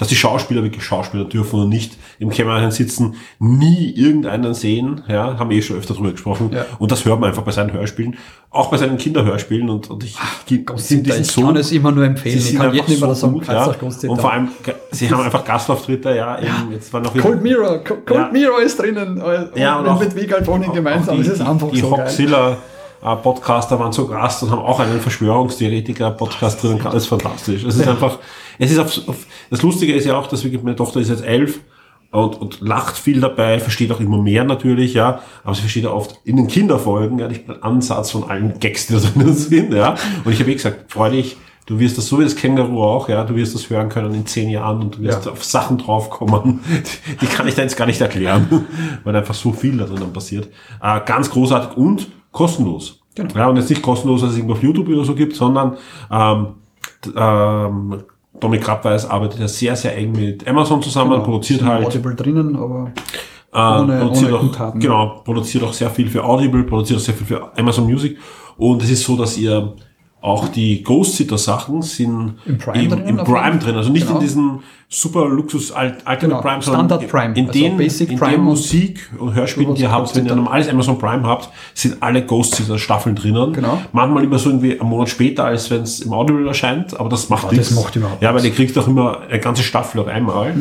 dass die Schauspieler wirklich Schauspieler dürfen und nicht im Kämmerlein sitzen, nie irgendeinen sehen, ja, haben wir eh schon öfter drüber gesprochen. Ja. Und das hört man einfach bei seinen Hörspielen, auch bei seinen Kinderhörspielen und, und ich, die, die, die sind ich kann es immer nur empfehlen. die Ich kann jedem immer so sagen, gut, ja. Und vor allem, sie haben einfach Gastauftritte, ja, eben, jetzt war noch Cold Mirror, Co- Cold Ja. Mirror ist drinnen. Ja, und und auch- mit Vigal Bonin gemeinsam. die, Das ist einfach die so. Hoxilla Podcaster waren zu Gast und haben auch einen Verschwörungstheoretiker Podcast drin. Das ist fantastisch. Es ist einfach, es ist auf, auf, das Lustige ist ja auch, dass wirklich meine Tochter ist jetzt elf und, und lacht viel dabei, versteht auch immer mehr natürlich, ja, aber sie versteht ja oft in den Kinderfolgen ja nicht den Ansatz von allen Gags, die da drin sind, ja. Und ich habe eh gesagt, freu dich, du wirst das so wie das Känguru auch, ja, du wirst das hören können in zehn Jahren und du wirst Ja. auf Sachen draufkommen, die kann ich da jetzt gar nicht erklären, <laughs> weil einfach so viel da drinnen passiert. Äh, ganz großartig und kostenlos. Genau. Ja, und jetzt nicht kostenlos, dass es irgendwo auf YouTube oder so gibt, sondern ähm, ähm, Dominik Krappweis arbeitet ja sehr, sehr eng mit Amazon zusammen, Genau, produziert halt Audible drinnen, aber äh, ohne, produziert ohne auch, genau, produziert auch sehr viel für Audible, produziert auch sehr viel für Amazon Music. Und es ist so, dass ihr auch die Ghost Sitter Sachen sind Im Prime eben drin, im Prime drin. Also nicht Genau. in diesen super Luxus Alt- Ultimate Genau, Prime, sondern Standard Prime. in Also den, Basic in Prime den und Musik und Hörspielen, die ihr habt, wenn ihr normales Amazon Prime habt, sind alle Ghost Sitter Staffeln drinnen. Genau. Manchmal immer so irgendwie einen Monat später, als wenn es im Audible erscheint, aber das macht Ja, das nichts. macht überhaupt Ja, weil ihr kriegt auch immer eine ganze Staffel auf einmal.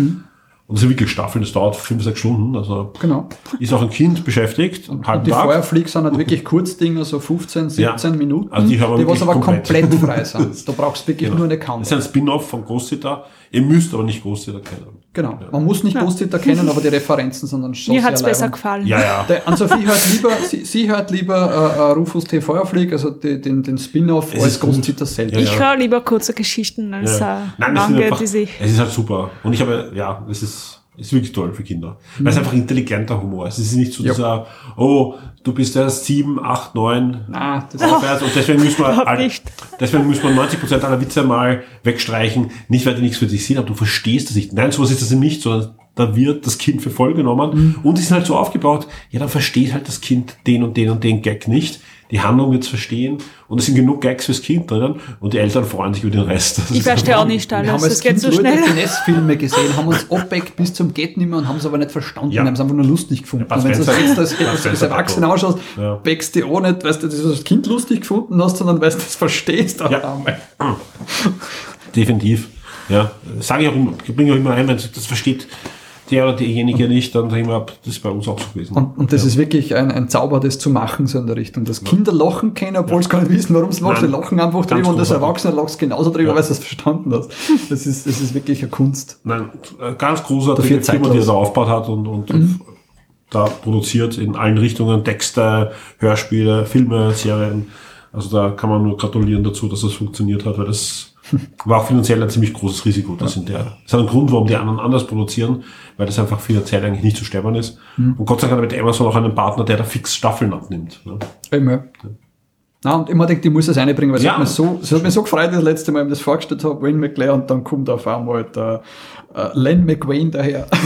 Und das sind wirklich Staffeln, das dauert fünf, sechs Stunden. Also Genau. ist auch ein Kind beschäftigt, halben Und die Tag. Sind halt wirklich Kurzdinger, so 15, 17 Ja. Minuten, Also die die was aber komplett. komplett frei sind. Da brauchst du wirklich nur eine Das Kante. ist ein Spin-off von Ghost Sitter. Ihr müsst aber nicht Ghost Sitter kennen. Genau. Man muss nicht Ghost-Hitter kennen, aber die Referenzen sind dann schon Mir hat's besser leibend. gefallen. Ja, ja. Der, an Sophie hört lieber, sie, sie hört lieber äh, äh, Rufus T. Feuerflieg, also die, den, den Spin-off, Es als. Ghost-Hitter selbst. Ja, Ich ja. höre lieber kurze Geschichten als Ja. äh, Nein, das ist lange, einfach, die sich. es ist halt super. Und ich habe, ja, es ist, ist wirklich toll für Kinder. Weil es einfach intelligenter Humor ist. Es ist nicht so Mhm. Ja. dieser, oh, du bist erst sieben, acht, neun. Ah, das aufwärts. Und deswegen müssen wir, <laughs> all, deswegen müssen wir 90 Prozent aller Witze mal wegstreichen. Nicht, weil die nichts für dich sind, aber du verstehst das nicht. Nein, sowas ist das eben nicht, sondern da wird das Kind für voll genommen. Mhm. Und die sind halt so aufgebaut, ja, dann versteht halt das Kind den und den und den Gag nicht. Die Handlung wird's verstehen. Und es sind genug Gags fürs Kind drinnen. Und die Eltern freuen sich über den Rest. Das Ich verstehe auch nicht Wir haben alles, als das geht Kind so schnell. Finesse-Filme gesehen, haben uns <laughs> abweckt bis zum Geht nimmer und haben es aber nicht verstanden. Ja. Wir haben es einfach nur lustig gefunden. Und wenn du das jetzt als, als, Erwachsener ausschaust, Ja. wächst du auch nicht, weißt du, das als Kind lustig gefunden hast, sondern weil du das verstehst. auf Ja. einmal. Definitiv. Ja, sage ich auch immer, ich bringe auch immer ein, wenn das versteht der oder diejenige nicht, dann sage ich das ist bei uns auch so gewesen. Und, und das ist wirklich ein, ein Zauber, das zu machen, so in der Richtung. Dass Kinder lachen können, obwohl sie gar nicht wissen, warum sie lachen. Sie Nein, lachen einfach ganz drüber und das. Erwachsene lacht genauso drüber, Ja. weil sie es verstanden hast. Das ist, das ist wirklich eine Kunst. Nein, äh, ganz großartige Dafür Firma, die er da aufgebaut hat und, und da produziert in allen Richtungen, Texte, Hörspiele, Filme, Serien. Also da kann man nur gratulieren dazu, dass das funktioniert hat, weil das <laughs> war auch finanziell ein ziemlich großes Risiko. Das, sind der, das hat einen Grund, warum die anderen anders produzieren, weil das einfach finanziell eigentlich nicht zu sterben ist. Und Gott sei Dank hat mit Amazon auch einen Partner, der da fix Staffeln abnimmt. Ne? Eben, ja. Na, und immer denkt, ich muss das einbringen, weil es Ja. hat mich so, es hat mich so gefreut, das letzte Mal, wenn ich das vorgestellt habe, Wayne McLeod, und dann kommt auf einmal der äh, Len McWayne daher. <laughs>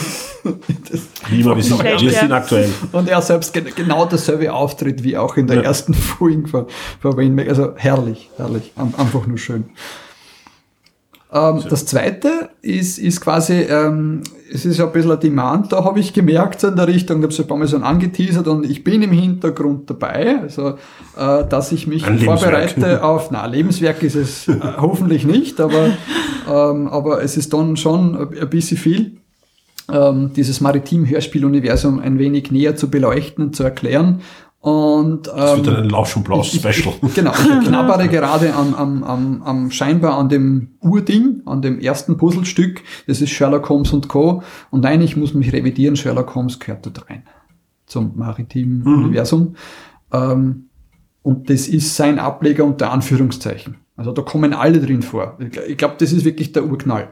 Wie immer, wir sind, wir ja. sind aktuell. und er selbst gen genau dasselbe Auftritt wie auch in der Ja. ersten <laughs> Folge von, von Wayne McLeod. Also herrlich, herrlich, einfach nur schön. Ähm, das zweite ist, ist quasi, ähm, es ist ja ein bisschen ein Demand, da habe ich gemerkt so in der Richtung, ich habe es ein paar Mal so angeteasert und ich bin im Hintergrund dabei, also äh, dass ich mich Lebenswerk. vorbereite auf, na Lebenswerk ist es äh, hoffentlich nicht, aber, ähm, aber es ist dann schon ein bisschen viel, ähm, dieses Maritim-Hörspiel-Universum ein wenig näher zu beleuchten und zu erklären. Und, Das wird ähm, dann ein Lausch und Blaus ich- ich- Special. Ich, genau, ich <laughs> knabbere gerade am, am, am, am scheinbar an dem Urding, an dem ersten Puzzlestück. Das ist Sherlock Holmes und Co. Und nein, ich muss mich revidieren, Sherlock Holmes gehört dort rein. Zum maritimen Universum. Ähm, und das ist sein Ableger unter Anführungszeichen. Also da kommen alle drin vor. Ich, gl- ich glaube, das ist wirklich der Urknall.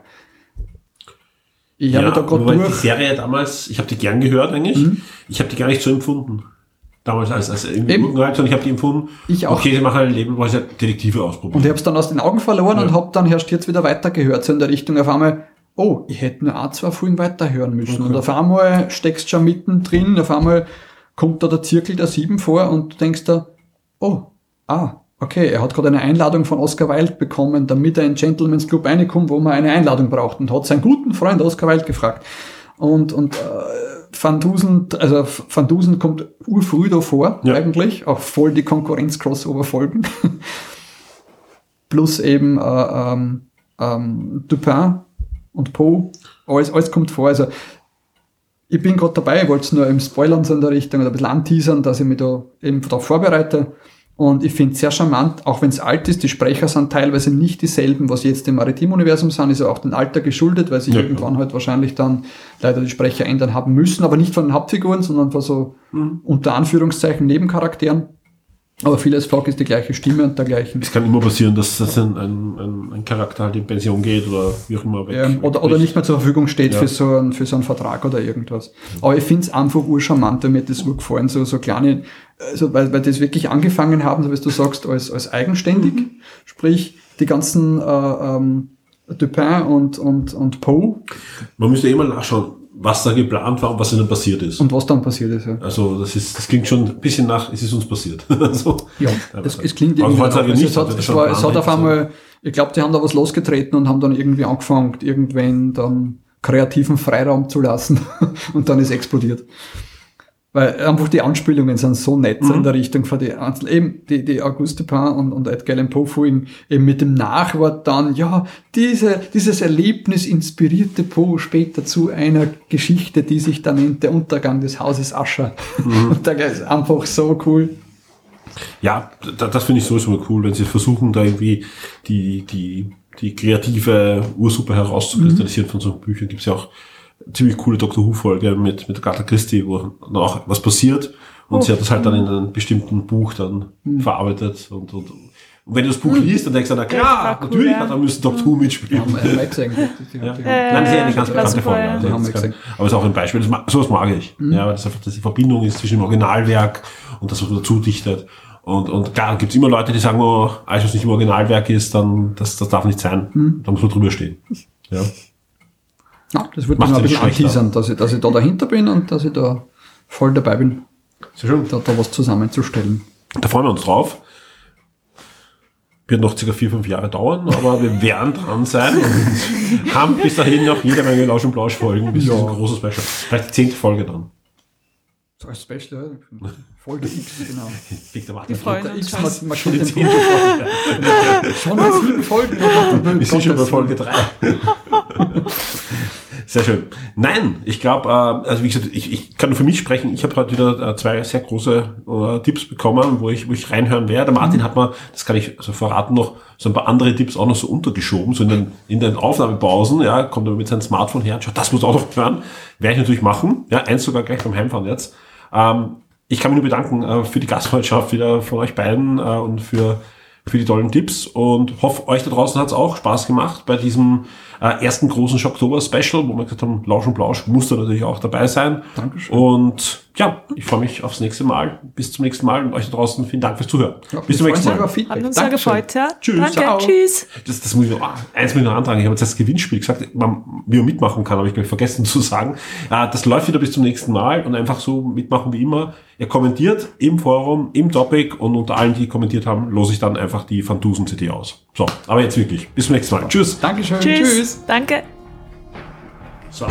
Ich habe da gerade durch. Die Serie damals, ich habe die gern gehört eigentlich. Mhm. Ich habe die gar nicht so empfunden. Damals als, als irgendwie Eben. Urgewalt, sondern ich habe die empfunden. Ich auch. Okay, sie machen ein Leben, wo sie Detektive ausprobieren. Und ich habe es dann aus den Augen verloren und habe dann erst jetzt wieder weitergehört, so in der Richtung auf einmal, oh, ich hätte nur ein, zwei Folgen weiterhören müssen. Okay. Und auf einmal steckst du schon mittendrin, auf einmal kommt da der Zirkel der Sieben vor und du denkst da, oh, ah, okay, er hat gerade eine Einladung von Oscar Wilde bekommen, damit er in Gentleman's Club reinkommt, wo man eine Einladung braucht und hat seinen guten Freund Oscar Wilde gefragt. Und, und äh, Van Dusen, also Van Dusen kommt urfrüh da vor, eigentlich, auch voll die Konkurrenz-Crossover-Folgen. <laughs> Plus eben äh, ähm, ähm, Dupin und Poe, alles, alles kommt vor. Also ich bin gerade dabei, ich wollte es nur im Spoilern so in der Richtung oder ein bisschen anteasern, dass ich mich da eben darauf vorbereite. Und ich finde es sehr charmant, auch wenn es alt ist, die Sprecher sind teilweise nicht dieselben, was jetzt im Maritim-Universum sind, ist ja auch dem Alter geschuldet, weil sich Ja. irgendwann halt wahrscheinlich dann leider die Sprecher ändern haben müssen, aber nicht von den Hauptfiguren, sondern von so unter Anführungszeichen Nebencharakteren. Aber vieles Flock ist die gleiche Stimme und dergleichen. Es kann immer passieren, dass, dass ein, ein, ein, Charakter halt in Pension geht oder wie auch immer weg. Ja, oder, oder nicht mehr zur Verfügung steht Ja. für, so einen, für so einen Vertrag oder irgendwas. Aber ich finde es einfach urcharmant, mir hat das urgefallen, so, so kleine, also weil, weil das wirklich angefangen haben, so wie du sagst, als, als eigenständig, sprich die ganzen äh, ähm, Dupin und, und, und Poe Man müsste eh mal nachschauen, was da geplant war und was ihnen passiert ist. und was dann passiert ist. Ja, Also das ist, das klingt schon ein bisschen nach, es ist uns passiert. <laughs> also, ja es, es klingt irgendwie nach. Also nicht, es, hat, also es, schon war, es hat auf einmal, ich glaube, die haben da was losgetreten und haben dann irgendwie angefangen, irgendwen dann kreativen Freiraum zu lassen <laughs> und dann ist explodiert. Weil einfach die Anspielungen sind so nett so in der Richtung von die einzelnen, eben die, die Auguste Dupin und, und Edgar Allan Poe Folgen, eben mit dem Nachwort dann, ja, diese, dieses Erlebnis inspirierte Poe später zu einer Geschichte, die sich dann nennt Der Untergang des Hauses Ascher. <laughs> Und da ist einfach so cool. Ja, da, das finde ich sowieso mal cool, wenn sie versuchen, da irgendwie die, die, die kreative Ursuppe herauszukristallisieren von so Büchern. Gibt es ja auch ziemlich coole Doctor Who-Folge mit, mit Agatha Christie, wo dann auch was passiert. Und Oh. sie hat das halt dann in einem bestimmten Buch dann verarbeitet. Und, und, und wenn du das Buch liest, dann denkst du, na klar, cool, natürlich ja. hat da müssen Doctor Who mitspielen. Haben wir ja gesehen. <laughs> Die- die- Ja. die- Nein, das ist ja eine ganz bekannte Folge. Also haben das kann, gesehen. aber es ist auch ein Beispiel, das, sowas mag ich. Ja, weil das einfach dass die Verbindung ist zwischen dem Originalwerk und das, was man dazu dichtet. Und, und klar, gibt es immer Leute, die sagen, oh, alles, was nicht im Originalwerk ist, dann das, das darf nicht sein. Da muss man drüber stehen. Ja. Ja, das würde mich ein bisschen anteasern, dass ich, dass ich da dahinter bin und dass ich da voll dabei bin, Sehr schön. da, da was zusammenzustellen. Da freuen wir uns drauf. Wird noch circa vier, fünf Jahre dauern, aber wir werden dran sein und <laughs> haben bis dahin noch jede Menge Lausch und Blausch Folgen bis Ja. ja. großes Special. Vielleicht die zehnte Folge dann. So als Special, ja. Folge X, genau. Victor Martin. Wir freuen Der uns X schon. markiert Schon die zehnte. Folge. Schon bei sieben Folgen. Wir sind schon bei Folge 3. <laughs> Sehr schön. Nein, ich glaube, äh, also wie gesagt, ich, ich kann nur für mich sprechen. Ich habe heute wieder äh, zwei sehr große äh, Tipps bekommen, wo ich, wo ich reinhören werde. Martin hat mir, das kann ich so verraten, noch so ein paar andere Tipps auch noch so untergeschoben, so in den, in den Aufnahmepausen. Ja, kommt er mit seinem Smartphone her und schaut, das muss auch noch hören. Werde ich natürlich machen. Ja, eins sogar gleich beim Heimfahren jetzt. Ähm, ich kann mich nur bedanken äh, für die Gastfreundschaft wieder von euch beiden äh, und für für die tollen Tipps und hoffe, euch da draußen hat es auch Spaß gemacht bei diesem äh, ersten großen Schocktober-Special, wo wir gesagt haben, Lausch und Blausch muss da natürlich auch dabei sein. Dankeschön. Und ja, ich freue mich aufs nächste Mal. Bis zum nächsten Mal und euch da draußen vielen Dank fürs Zuhören. Ja, Bis zum nächsten Mal. Hat Feedback. uns sehr gefreut, ja. Tschüss. Danke, Ciao. tschüss. Das, das muss ich noch, ah, eins muss ich noch antragen. Ich habe jetzt das Gewinnspiel gesagt, man, wie man mitmachen kann, habe ich gleich vergessen <laughs> zu sagen. Äh, das läuft wieder bis zum nächsten Mal und einfach so mitmachen wie immer. Ihr kommentiert im Forum, im Topic und unter allen, die kommentiert haben, lose ich dann einfach die Van Dusen CD aus. So, aber jetzt wirklich. Bis zum nächsten Mal. Tschüss. Dankeschön. Tschüss. Tschüss. Danke. So.